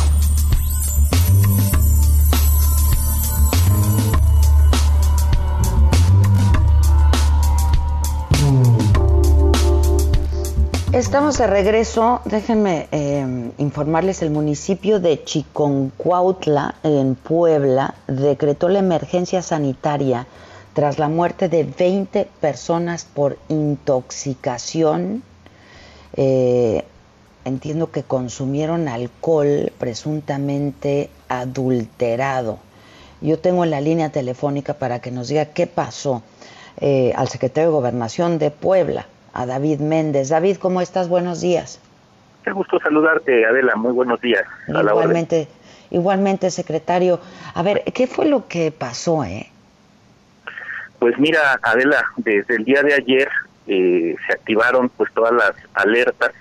Estamos de regreso. Déjenme eh, informarles, el municipio de Chiconcuautla, en Puebla, decretó la emergencia sanitaria tras la muerte de 20 personas por intoxicación. Eh, entiendo que consumieron alcohol presuntamente adulterado. Yo tengo en la línea telefónica para que nos diga qué pasó eh, al secretario de Gobernación de Puebla, a David Méndez. David, ¿cómo estás? Buenos días. Qué gusto saludarte, Adela. Muy buenos días. igualmente, igualmente, secretario. A ver, ¿qué fue lo que pasó, eh? Pues mira, Adela, desde el día de ayer eh, se activaron pues todas las alertas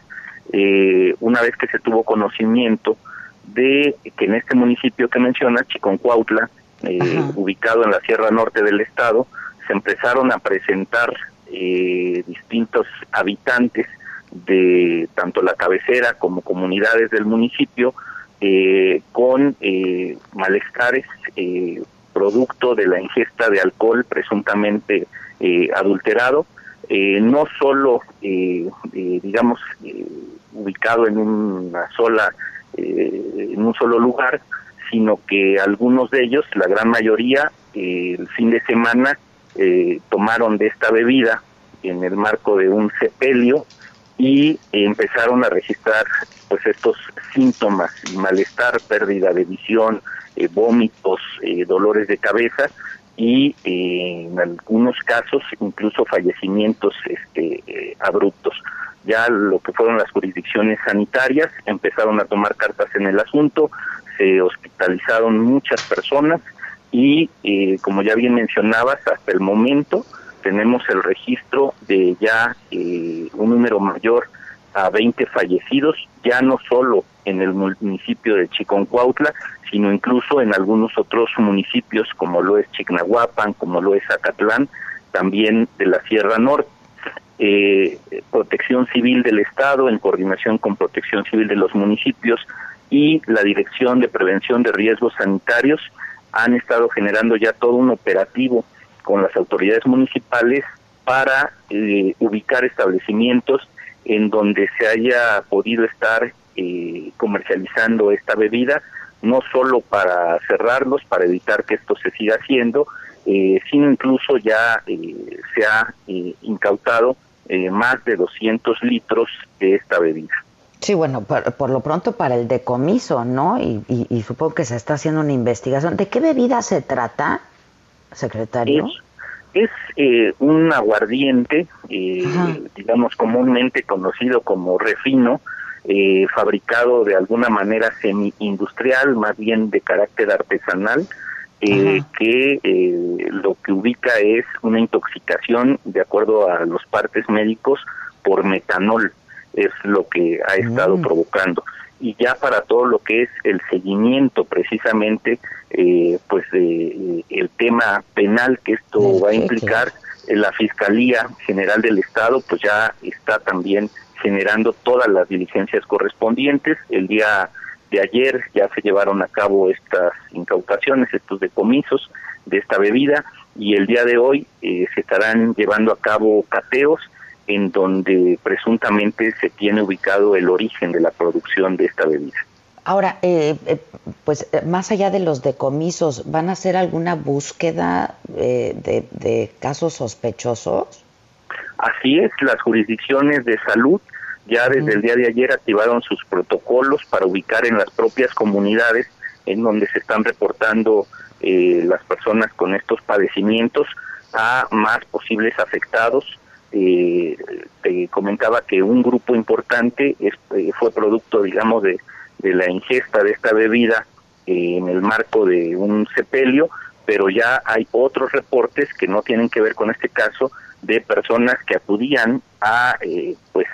eh, una vez que se tuvo conocimiento de que en este municipio que menciona, Chiconcuautla, eh, ubicado en la Sierra Norte del estado, se empezaron a presentar eh, distintos habitantes de tanto la cabecera como comunidades del municipio eh, con eh, malestares eh, producto de la ingesta de alcohol presuntamente adulterado, no solo, digamos, ubicado en una sola, en un solo lugar, sino que algunos de ellos, la gran mayoría, el fin de semana eh, tomaron de esta bebida en el marco de un sepelio y empezaron a registrar pues estos síntomas, malestar, pérdida de visión, eh, vómitos, eh, dolores de cabeza y en algunos casos incluso fallecimientos este, abruptos. Ya lo que fueron las jurisdicciones sanitarias empezaron a tomar cartas en el asunto, se hospitalizaron muchas personas, y eh, como ya bien mencionabas, hasta el momento tenemos el registro de ya eh, un número mayor a 20 fallecidos, ya no solo en el municipio de Chiconcuautla, sino incluso en algunos otros municipios como lo es Chignahuapan, como lo es Acatlán, también de la Sierra Norte. Eh, Protección Civil del Estado, en coordinación con Protección Civil de los municipios y la Dirección de Prevención de Riesgos Sanitarios, han estado generando ya todo un operativo con las autoridades municipales para eh, ubicar establecimientos en donde se haya podido estar eh, comercializando esta bebida, no solo para cerrarlos, para evitar que esto se siga haciendo, eh, sino incluso ya se ha incautado más de 200 litros de esta bebida. Sí, bueno, por, lo pronto para el decomiso, ¿no? Y, supongo que se está haciendo una investigación. ¿De qué bebida se trata, secretario? Es, eh, un aguardiente, eh, digamos comúnmente conocido como refino, eh, fabricado de alguna manera semi-industrial, más bien de carácter artesanal, que lo que ubica es una intoxicación, de acuerdo a los partes médicos, por metanol es lo que ha estado mm. provocando. Y ya para todo lo que es el seguimiento precisamente eh, pues eh, el tema penal que esto va a implicar la fiscalía general del estado pues ya está también generando todas las diligencias correspondientes. El día de ayer ya se llevaron a cabo estas incautaciones estos decomisos de esta bebida y el día de hoy eh, se estarán llevando a cabo cateos en donde presuntamente se tiene ubicado el origen de la producción de esta bebida. Ahora, eh, eh, pues eh, más allá de los decomisos, ¿van a hacer alguna búsqueda de, casos sospechosos? Así es, las jurisdicciones de salud ya desde el día de ayer activaron sus protocolos para ubicar en las propias comunidades en donde se están reportando las personas con estos padecimientos a más posibles afectados eh, te comentaba que un grupo importante eh, fue producto, digamos, de, la ingesta de esta bebida eh, en el marco de un sepelio, pero ya hay otros reportes que no tienen que ver con este caso de personas que acudían a eh, pues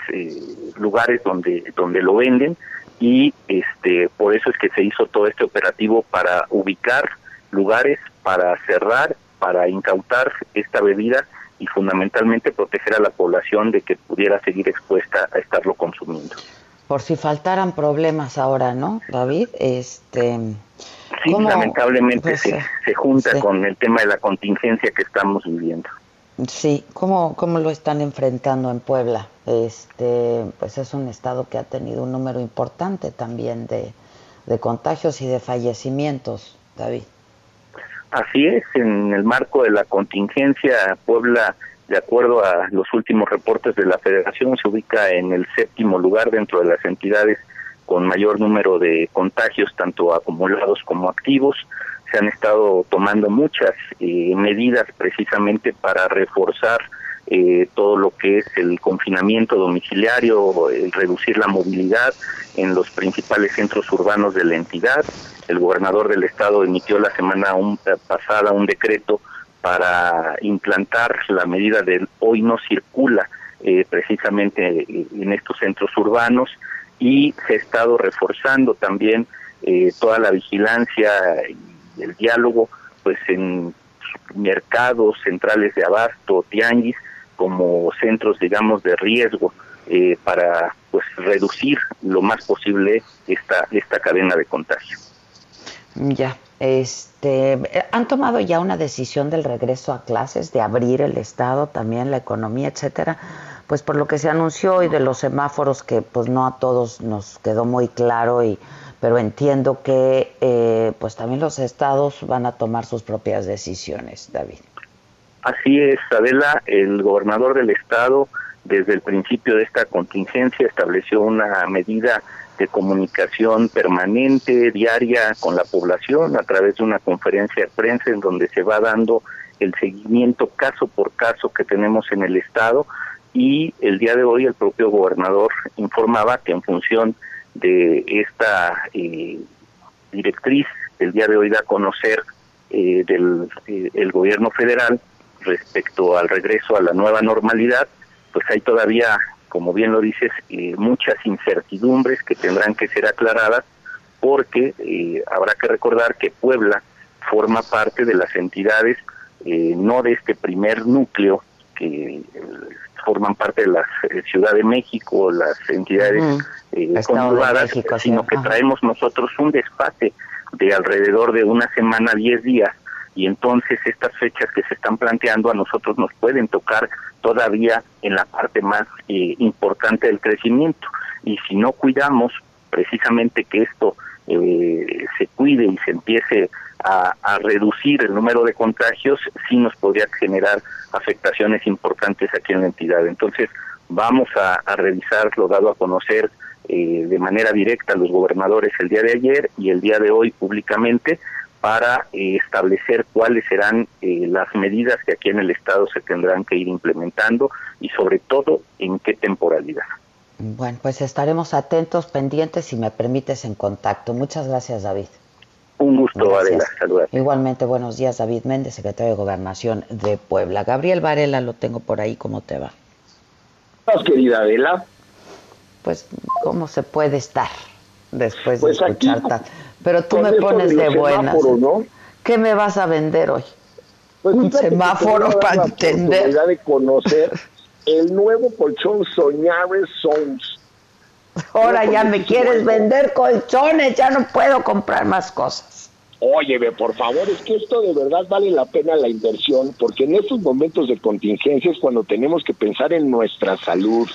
lugares donde donde lo venden y este por eso es que se hizo todo este operativo para ubicar lugares para cerrar para incautar esta bebida y fundamentalmente proteger a la población de que pudiera seguir expuesta a estarlo consumiendo. Por si faltaran problemas ahora, ¿no, David? Este, sí, lamentablemente pues, se, se, junta con el tema de la contingencia que estamos viviendo. Sí, ¿cómo, cómo lo están enfrentando en Puebla? Este, pues es un estado que ha tenido un número importante también de, de contagios y de fallecimientos, David. Así es, en el marco de la contingencia, Puebla, de acuerdo a los últimos reportes de la Federación, se ubica en el séptimo lugar dentro de las entidades con mayor número de contagios, tanto acumulados como activos. Se han estado tomando muchas eh, medidas precisamente para reforzar eh, todo lo que es el confinamiento domiciliario, el reducir la movilidad en los principales centros urbanos de la entidad. El gobernador del estado emitió la semana pasada un decreto para implantar la medida del hoy no circula eh, precisamente en estos centros urbanos y se ha estado reforzando también eh, toda la vigilancia y el diálogo pues en mercados centrales de abasto, tianguis, como centros, digamos, de riesgo eh, para pues reducir lo más posible esta esta cadena de contagio. Ya, este, han tomado ya una decisión del regreso a clases, de abrir el estado, también la economía, etcétera. Pues por lo que se anunció y de los semáforos que pues no a todos nos quedó muy claro y pero entiendo que eh, pues también los estados van a tomar sus propias decisiones, David. Así es, Adela, el gobernador del estado desde el principio de esta contingencia estableció una medida de comunicación permanente, diaria con la población a través de una conferencia de prensa en donde se va dando el seguimiento caso por caso que tenemos en el estado. Y el día de hoy el propio gobernador informaba que en función de esta eh, directriz el día de hoy da a conocer eh, del eh, el gobierno federal respecto al regreso a la nueva normalidad, pues hay todavía, como bien lo dices, eh, muchas incertidumbres que tendrán que ser aclaradas porque habrá que recordar que Puebla forma parte de las entidades no de este primer núcleo que forman parte de la Ciudad de México, las entidades uh sino que traemos nosotros un despate de alrededor de una semana, diez días, y entonces estas fechas que se están planteando a nosotros nos pueden tocar todavía en la parte más eh, importante del crecimiento. Y si no cuidamos precisamente que esto eh, se cuide y se empiece a, reducir el número de contagios, sí nos podría generar afectaciones importantes aquí en la entidad. Entonces, vamos a, a revisar lo dado a conocer eh, de manera directa a los gobernadores el día de ayer y el día de hoy públicamente para eh, establecer cuáles serán eh, las medidas que aquí en el Estado se tendrán que ir implementando y sobre todo en qué temporalidad. Bueno, pues estaremos atentos, pendientes, si me permites, en contacto. Muchas gracias, David. Un gusto, Adela. Saludar. Igualmente, buenos días, David Méndez, secretario de Gobernación de Puebla. Gabriel Varela, lo tengo por ahí, ¿cómo te va? querida Adela pues, ¿cómo se puede estar después de pues escuchar Pero tú me pones de buenas. ¿Qué me vas a vender hoy? Pues un semáforo para entender. La de conocer el nuevo colchón Soñares Sons. Ahora ya me quieres vender colchones, ya no puedo comprar más cosas. Óyeme, por favor, es que esto de verdad vale la pena la inversión, porque en estos momentos de contingencia es cuando tenemos que pensar en nuestra salud,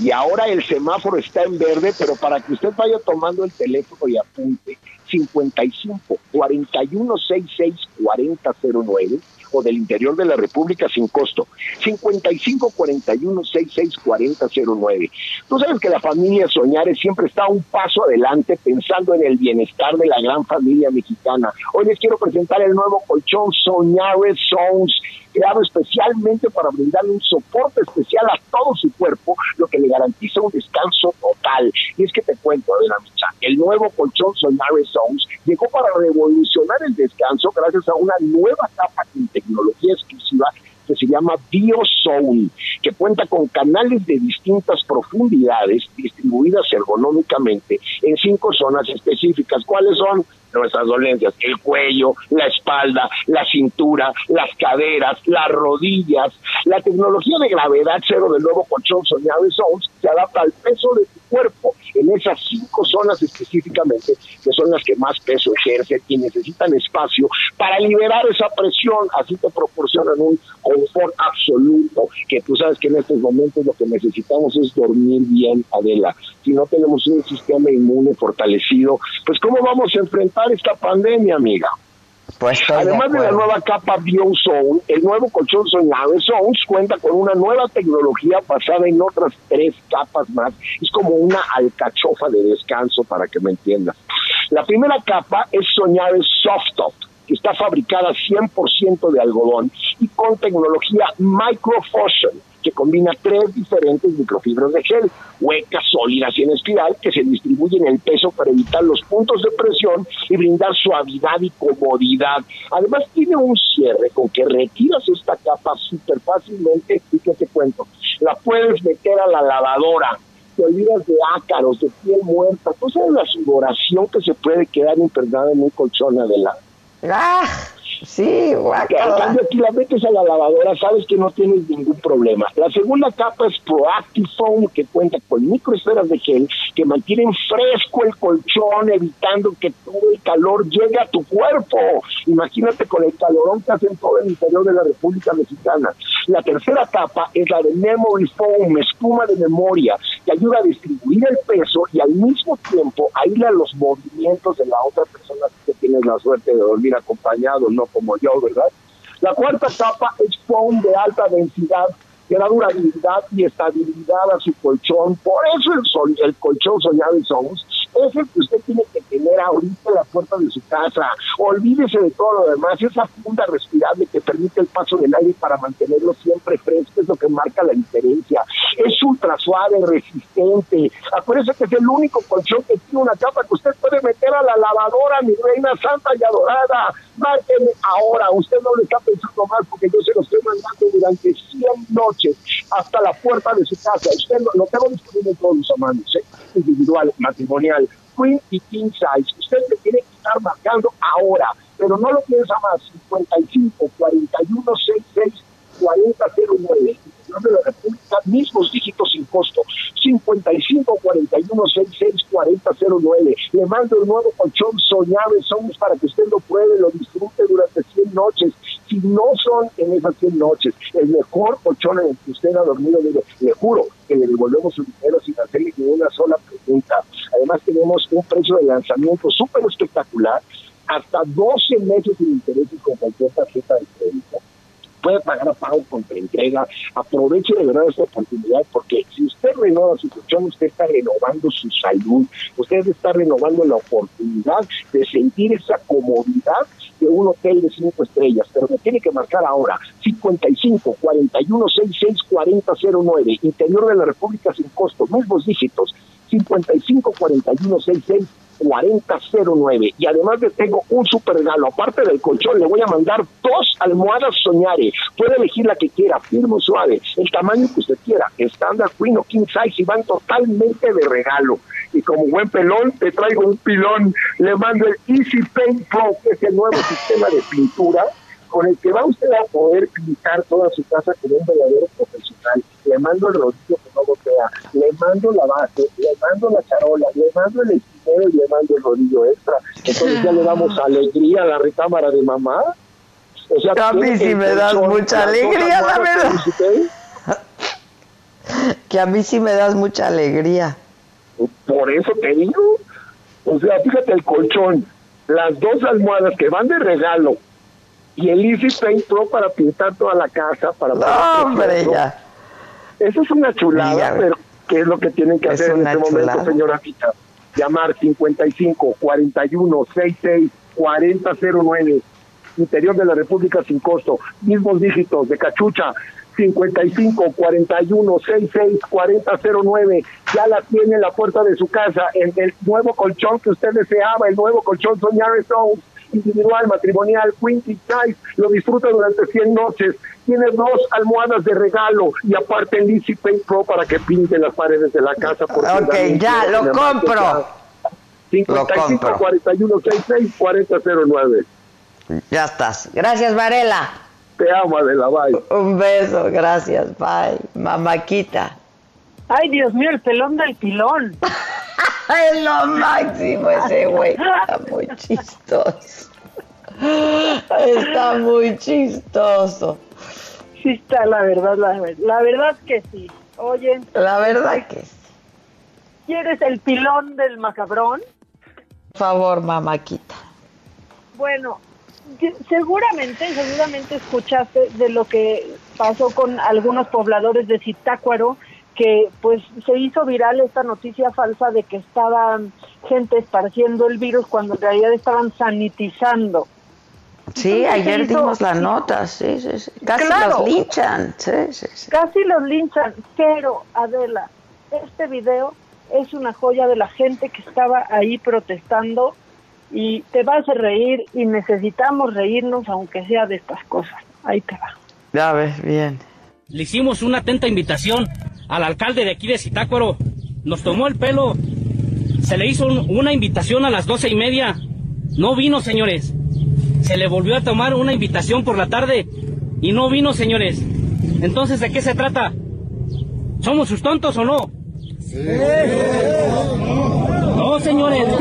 y ahora el semáforo está en verde, pero para que usted vaya tomando el teléfono y apunte 55 41 66 4009 o del interior de la República sin costo. 55 41 66 4009. Tú sabes que la familia Soñares siempre está un paso adelante pensando en el bienestar de la gran familia mexicana. Hoy les quiero presentar el nuevo colchón Soñares Sons creado especialmente para brindarle un soporte especial a todo su cuerpo, lo que le garantiza un descanso total. Y es que te cuento, de el nuevo colchón Sonares Zones llegó para revolucionar el descanso gracias a una nueva capa de tecnología exclusiva que se llama BioZone, que cuenta con canales de distintas profundidades distribuidas ergonómicamente en cinco zonas específicas. ¿Cuáles son? Nuestras dolencias, el cuello, la espalda, la cintura, las caderas, las rodillas. La tecnología de gravedad cero del nuevo colchón soñado de Sounds se adapta al peso de tu cuerpo en esas cinco zonas específicamente, que son las que más peso ejercen y necesitan espacio para liberar esa presión, así te proporcionan un confort absoluto, que tú sabes que en estos momentos lo que necesitamos es dormir bien, Adela. Si no tenemos un sistema inmune fortalecido, pues ¿cómo vamos a enfrentar esta pandemia, amiga? Pues Además de, la nueva capa BioZone, el nuevo colchón Soñado Zones cuenta con una nueva tecnología basada en otras tres capas más. Es como una alcachofa de descanso, para que me entiendas. La primera capa es Soñado Soft Top, que está fabricada 100% de algodón y con tecnología Microfusion que combina tres diferentes microfibras de gel, huecas, sólidas y en espiral, que se distribuyen el peso para evitar los puntos de presión y brindar suavidad y comodidad. Además tiene un cierre con que retiras esta capa súper fácilmente y te cuento, la puedes meter a la lavadora, te olvidas de ácaros, de piel muerta, tú sabes la sudoración que se puede quedar impregnada en un colchón adelante. ¡Ah! Sí, guacala. metes a la lavadora, sabes que no tienes ningún problema. La segunda capa es Proactive Foam, que cuenta con microesferas de gel que mantienen fresco el colchón, evitando que todo el calor llegue a tu cuerpo. Imagínate con el calorón que hace en todo el interior de la República Mexicana. La tercera capa es la de Memory Foam, espuma de memoria, que ayuda a distribuir el peso y al mismo tiempo aísla los movimientos de la otra persona que tienes la suerte de dormir acompañado, no como yo, ¿verdad? La cuarta capa es foam de alta densidad que da durabilidad y estabilidad a su colchón. Por eso el, colchón Soñado Sons es el que usted tiene que tener ahorita en la puerta de su casa. Olvídese de todo lo demás, esa funda respirable que permite el paso del aire para mantenerlo siempre fresco es lo que marca la diferencia. Es ultra suave, resistente. Acuérdese que es el único colchón que tiene una capa que usted puede meter a la lavadora, mi reina santa y adorada. Márqueme ahora, usted no le está pensando más porque yo se lo estoy mandando durante 100 noches hasta la puerta de su casa. Usted lo, tengo disponible en todos los amanos, ¿eh? individual, matrimonial, queen y king size. Usted le tiene que estar marcando ahora, pero no lo piensa más. 55 41 66 4009 de la República, mismos dígitos sin costo, 55 41 66 4009. Le mando el nuevo colchón soñado somos para que usted lo pruebe, lo disfrute durante 100 noches. Si no son en esas 100 noches, el mejor colchón en el que usted ha dormido, le juro que le devolvemos su dinero sin hacerle ni una sola pregunta. Además tenemos un precio de lanzamiento súper espectacular, hasta 12 meses sin intereses con cualquier tarjeta de crédito puede pagar a pago con entrega. Aproveche de verdad esta oportunidad porque si usted renueva su colchón, usted está renovando su salud, usted está renovando la oportunidad de sentir esa comodidad de un hotel de cinco estrellas, pero me tiene que marcar ahora 55 41 66 40 09, interior de la República sin costo, mismos dígitos 55 41 66 4009. Y además le tengo un super regalo. Aparte del colchón, le voy a mandar dos almohadas Soñare. Puede elegir la que quiera, firme suave, el tamaño que usted quiera, estándar, queen o king size, y van totalmente de regalo. Y como buen pelón, te traigo un pilón. Le mando el Easy Paint Pro, que es el nuevo sistema de pintura con el que va usted a poder pintar toda su casa como un verdadero profesional. Le mando el rodillo que no vea, le mando la base, le mando la charola, le mando el esquinero y le mando el rodillo extra. Entonces ya le damos alegría a la recámara de mamá. O sea, a mí sí me das mucha alegría, la verdad. Que a mí sí me das mucha alegría. Por eso te digo. O sea, fíjate el colchón, las dos almohadas que van de regalo y el Easy Paint Pro para pintar toda la casa. para hombre, ya. Eso es una chulada, pero ¿qué es lo que tienen que hacer en este momento, señora Pita? Llamar 55 41 66 4009 interior de la República sin costo, mismos dígitos de cachucha 55 41 66 4009 ya la tiene en la puerta de su casa en el nuevo colchón que usted deseaba, el nuevo colchón Soñar Stones individual, matrimonial, Quinty Size, lo disfruta durante 100 noches. Tiene dos almohadas de regalo y aparte el Easy Paint Pro para que pinte las paredes de la casa. Ok, ya, lo compro. 55 41 66 4009. Ya estás. Gracias, Varela. Te amo, Adela, bye. Un beso, gracias, bye. Mamaquita. Ay, Dios mío, el pelón del pilón. es lo máximo ese güey. Está muy chistoso. Está muy chistoso. Sí está, la verdad, la, la verdad que sí. Oye. La verdad que sí. ¿Quieres el pilón del macabrón? Por favor, mamáquita. Bueno, seguramente, seguramente escuchaste de lo que pasó con algunos pobladores de Zitácuaro que pues se hizo viral esta noticia falsa de que estaban gente esparciendo el virus cuando en realidad estaban sanitizando. Sí, ayer dimos la nota, sí, sí, sí. Casi los linchan, sí, sí, sí. Casi los linchan, pero Adela, este video es una joya de la gente que estaba ahí protestando y te vas a reír y necesitamos reírnos aunque sea de estas cosas. Ahí te va. Ya ves, bien. Le hicimos una atenta invitación al alcalde de aquí de Zitácuaro. Nos tomó el pelo. Se le hizo una invitación a las doce y media. No vino, señores. Se le volvió a tomar una invitación por la tarde y no vino, señores. Entonces, ¿de qué se trata? ¿Somos sus tontos o no? Sí. No, señores.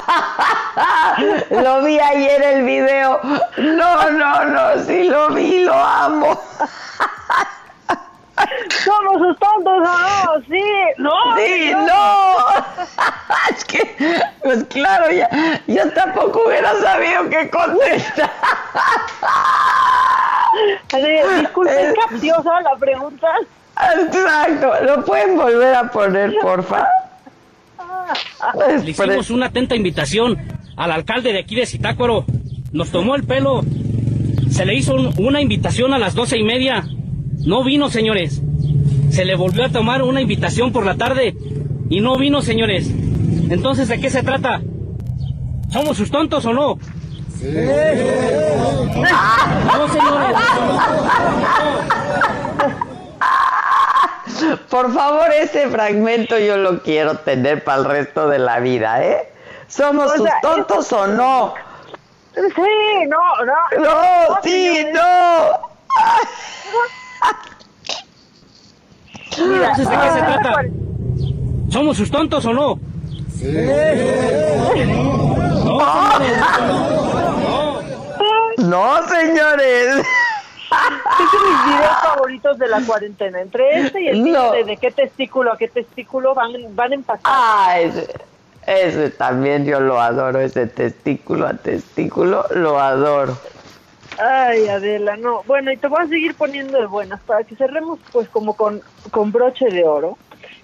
Lo vi ayer el video. No, no, no, sí lo vi, lo amo. Somos sus tontos, no, sí, no. Sí, no. es que, pues claro, ya, yo tampoco hubiera sabido qué contestar. Disculpe, ¿es capciosa la pregunta? Exacto. ¿Lo pueden volver a poner, porfa? Le hicimos una atenta invitación al alcalde de aquí de Zitácuaro. Nos tomó el pelo. Se le hizo una invitación a las doce y media. No vino, señores. Se le volvió a tomar una invitación por la tarde y no vino, señores. Entonces, ¿de qué se trata? ¿Somos sus tontos o no? Sí. No, señores. Por favor, ese fragmento yo lo quiero tener para el resto de la vida, ¿eh? ¿Somos sus tontos o no? Sí, no, no. No, sí, no. Mira, ¿de qué se trata? ¿Somos sus tontos o no? Sí. No, señores. Es de mis videos favoritos de la cuarentena. Entre este y el de, de qué testículo a qué testículo van, van empatados. Ah, ese, también yo lo adoro, ese testículo a testículo, lo adoro. Ay, Adela, no. Bueno, y te voy a seguir poniendo de buenas para que cerremos pues como con, con broche de oro.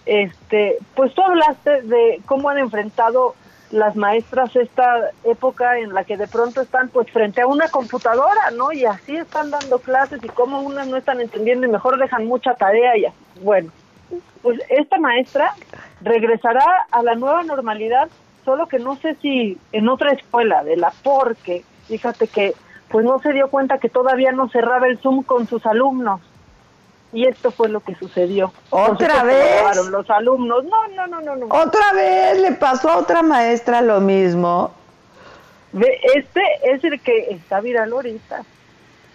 Este, pues tú hablaste de cómo han enfrentado las maestras esta época en la que de pronto están pues frente a una computadora, ¿no? Y así están dando clases y cómo unas no están entendiendo y mejor dejan mucha tarea y así. Bueno, pues esta maestra regresará a la nueva normalidad, solo que no sé si en otra escuela de la porque, fíjate que pues no se dio cuenta que todavía no cerraba el Zoom con sus alumnos. Y esto fue lo que sucedió. ¿Otra vez? Los alumnos. No, no, no, no, no. ¿Otra vez le pasó a otra maestra lo mismo? Este es el que está viral ahorita.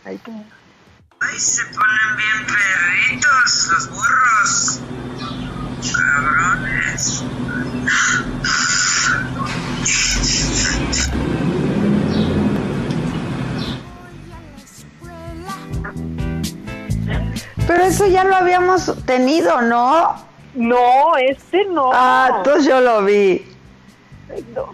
Ahí está. Ay, se ponen bien perritos los burros. Cabrones. Pero eso ya lo habíamos tenido, ¿no? No, este no. Ah, entonces yo lo vi.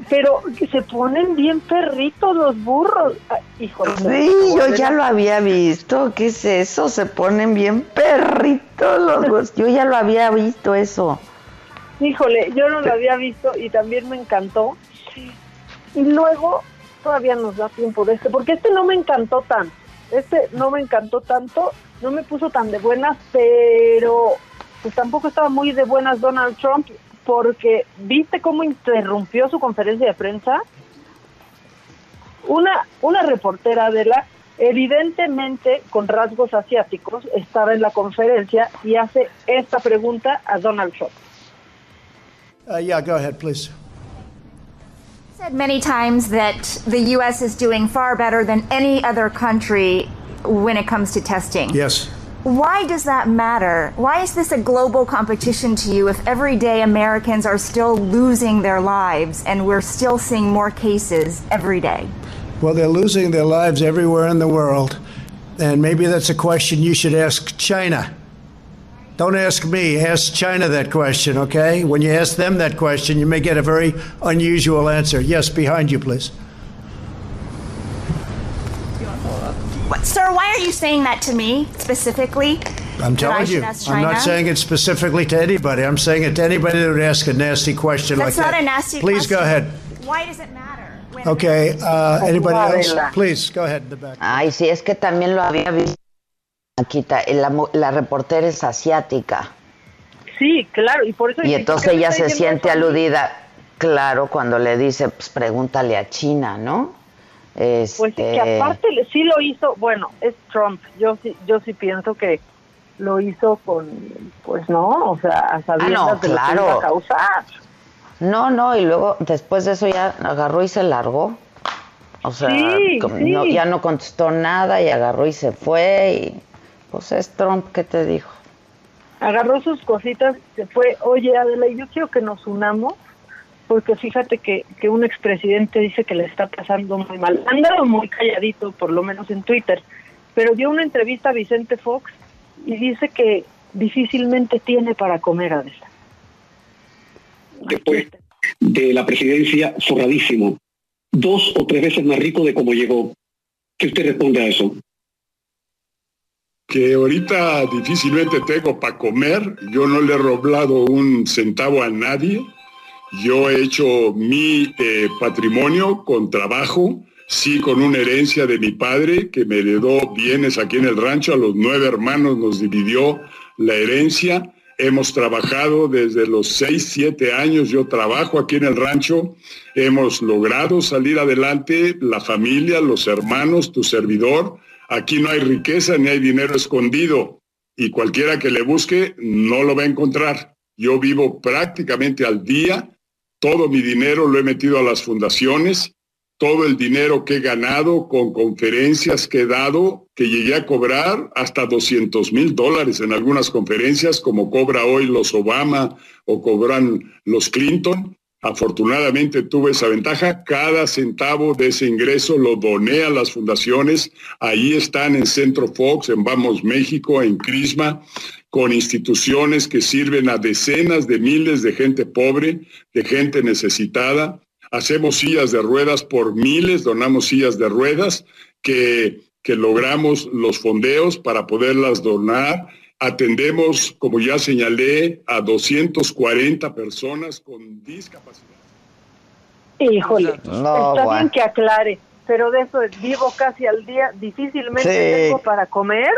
Pero se ponen bien perritos los burros. híjole. Sí, yo ya lo había visto. ¿Qué es eso? Se ponen bien perritos los burros. Yo ya lo había visto eso. Híjole, yo no lo había visto y también me encantó. Y luego todavía nos da tiempo de este, porque este no me encantó tanto. Este no me encantó tanto no me puso tan de buenas, pero pues tampoco estaba muy de buenas Donald Trump, porque viste cómo interrumpió su conferencia de prensa. Una, una reportera de la, evidentemente con rasgos asiáticos, estaba en la conferencia y hace esta pregunta a Donald Trump. Uh, yeah, go ahead, please. said many times that the U.S. is doing far better than any other country when it comes to testing. Yes. Why does that matter? Why is this a global competition to you if everyday Americans are still losing their lives and we're still seeing more cases every day? Well, they're losing their lives everywhere in the world. And maybe that's a question you should ask China. Don't ask me, ask China that question, okay? When you ask them that question, you may get a very unusual answer. Yes, behind you, please. Sir, why are you saying that to me specifically? I'm telling you. I'm not saying it specifically to anybody. I'm saying it to anybody that would ask a nasty question That's like that. That's not a nasty Please question. go ahead. Why does it matter? Okay, uh, anybody else? Please, go ahead in the back. Ay, sí, es que también lo había visto. Aquita, la, la reportera es asiática. Sí, claro, y por eso... Y entonces ella se siente aludida, claro, cuando le dice, pues pregúntale a China, ¿no? Pues que este, aparte sí lo hizo, bueno, es Trump. Yo sí, yo sí pienso que lo hizo con, pues no, o sea, a sabiendas ah, no, claro. lo iba a causar. No, no, y luego después de eso ya agarró y se largó. O sea, sí, sí. ya no contestó nada y agarró y se fue y pues es Trump que te dijo. Agarró sus cositas, se fue, oye Adela, yo quiero que nos unamos porque fíjate que, que un expresidente dice que le está pasando muy mal. Han dado muy calladito, por lo menos en Twitter, pero dio una entrevista a Vicente Fox y dice que difícilmente tiene para comer a esa. Después de la presidencia, forradísimo. Dos o tres veces más rico de cómo llegó. ¿Qué usted responde a eso? que ahorita difícilmente tengo para comer. Yo no le he roblado un centavo a nadie. Yo he hecho mi eh, patrimonio con trabajo, sí con una herencia de mi padre que me heredó bienes aquí en el rancho. A los nueve hermanos nos dividió la herencia. Hemos trabajado desde los seis, siete años. Yo trabajo aquí en el rancho. Hemos logrado salir adelante, la familia, los hermanos, tu servidor Aquí no hay riqueza ni hay dinero escondido y cualquiera que le busque no lo va a encontrar. Yo vivo prácticamente al día, todo mi dinero lo he metido a las fundaciones, todo el dinero que he ganado con conferencias que he dado, que llegué a cobrar hasta 200 mil dólares en algunas conferencias, como cobra hoy los Obama o cobran los Clinton. Afortunadamente tuve esa ventaja. Cada centavo de ese ingreso lo doné a las fundaciones. Ahí están en Centro Fox, en Vamos México, en Crisma, con instituciones que sirven a decenas de miles de gente pobre, de gente necesitada. Hacemos sillas de ruedas por miles, donamos sillas de ruedas que, que logramos los fondeos para poderlas donar Atendemos, como ya señalé, a 240 personas con discapacidad. Híjole, está bien que aclare, pero de eso vivo casi al día, difícilmente tengo para comer.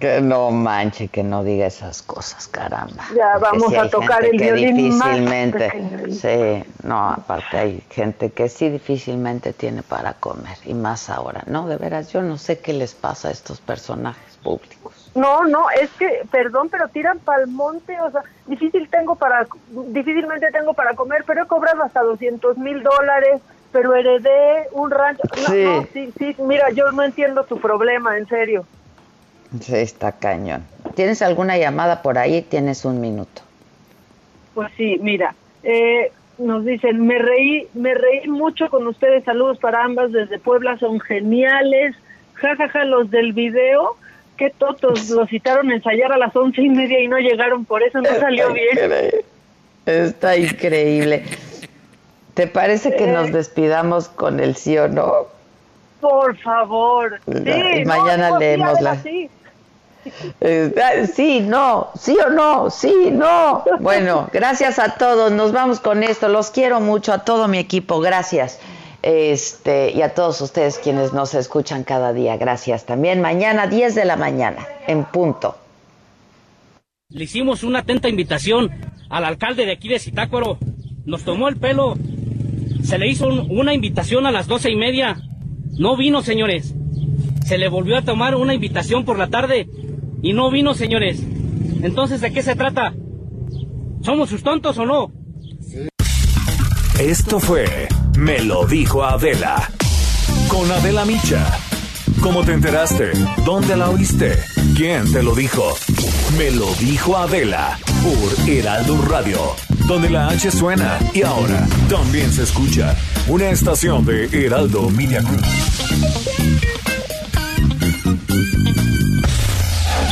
Que no manche, que no diga esas cosas, caramba. Ya vamos a tocar el violín difícilmente, sí, no, aparte hay gente que sí difícilmente tiene para comer, y más ahora. No, de veras, yo no sé qué les pasa a estos personajes públicos. No, no, es que, perdón, pero tiran pa'l monte, o sea, difícil tengo para, difícilmente tengo para comer, pero he cobrado hasta 200 mil dólares, pero heredé un rancho. No, sí. no, sí, sí, mira, yo no entiendo tu problema, en serio. Sí, está cañón. ¿Tienes alguna llamada por ahí? Tienes un minuto. Pues sí, mira, eh, nos dicen, me reí, me reí mucho con ustedes, saludos para ambas desde Puebla, son geniales, jajaja, ja, ja, los del video qué totos, lo citaron a ensayar a las once y media y no llegaron, por eso no salió bien. Está increíble. ¿Te parece que nos eh. despidamos con el sí o no? Por favor. Sí, mañana leemos la... Sí. Sí, no, sí o no, sí, no. Bueno, gracias a todos. Nos vamos con esto. Los quiero mucho a todo mi equipo. Gracias este, y a todos ustedes quienes nos escuchan cada día. Gracias también. Mañana 10 de la mañana, en punto. Le hicimos una atenta invitación al alcalde de aquí de Zitácuaro. Nos tomó el pelo. Se le hizo una invitación a las doce y media. No vino, señores. Se le volvió a tomar una invitación por la tarde y no vino, señores. Entonces, ¿de qué se trata? ¿Somos sus tontos o no? Esto fue me lo dijo Adela. Con Adela Micha. ¿Cómo te enteraste? ¿Dónde la oíste? ¿Quién te lo dijo? Me lo dijo Adela por Heraldo Radio, donde la H suena y ahora también se escucha. Una estación de Heraldo Media.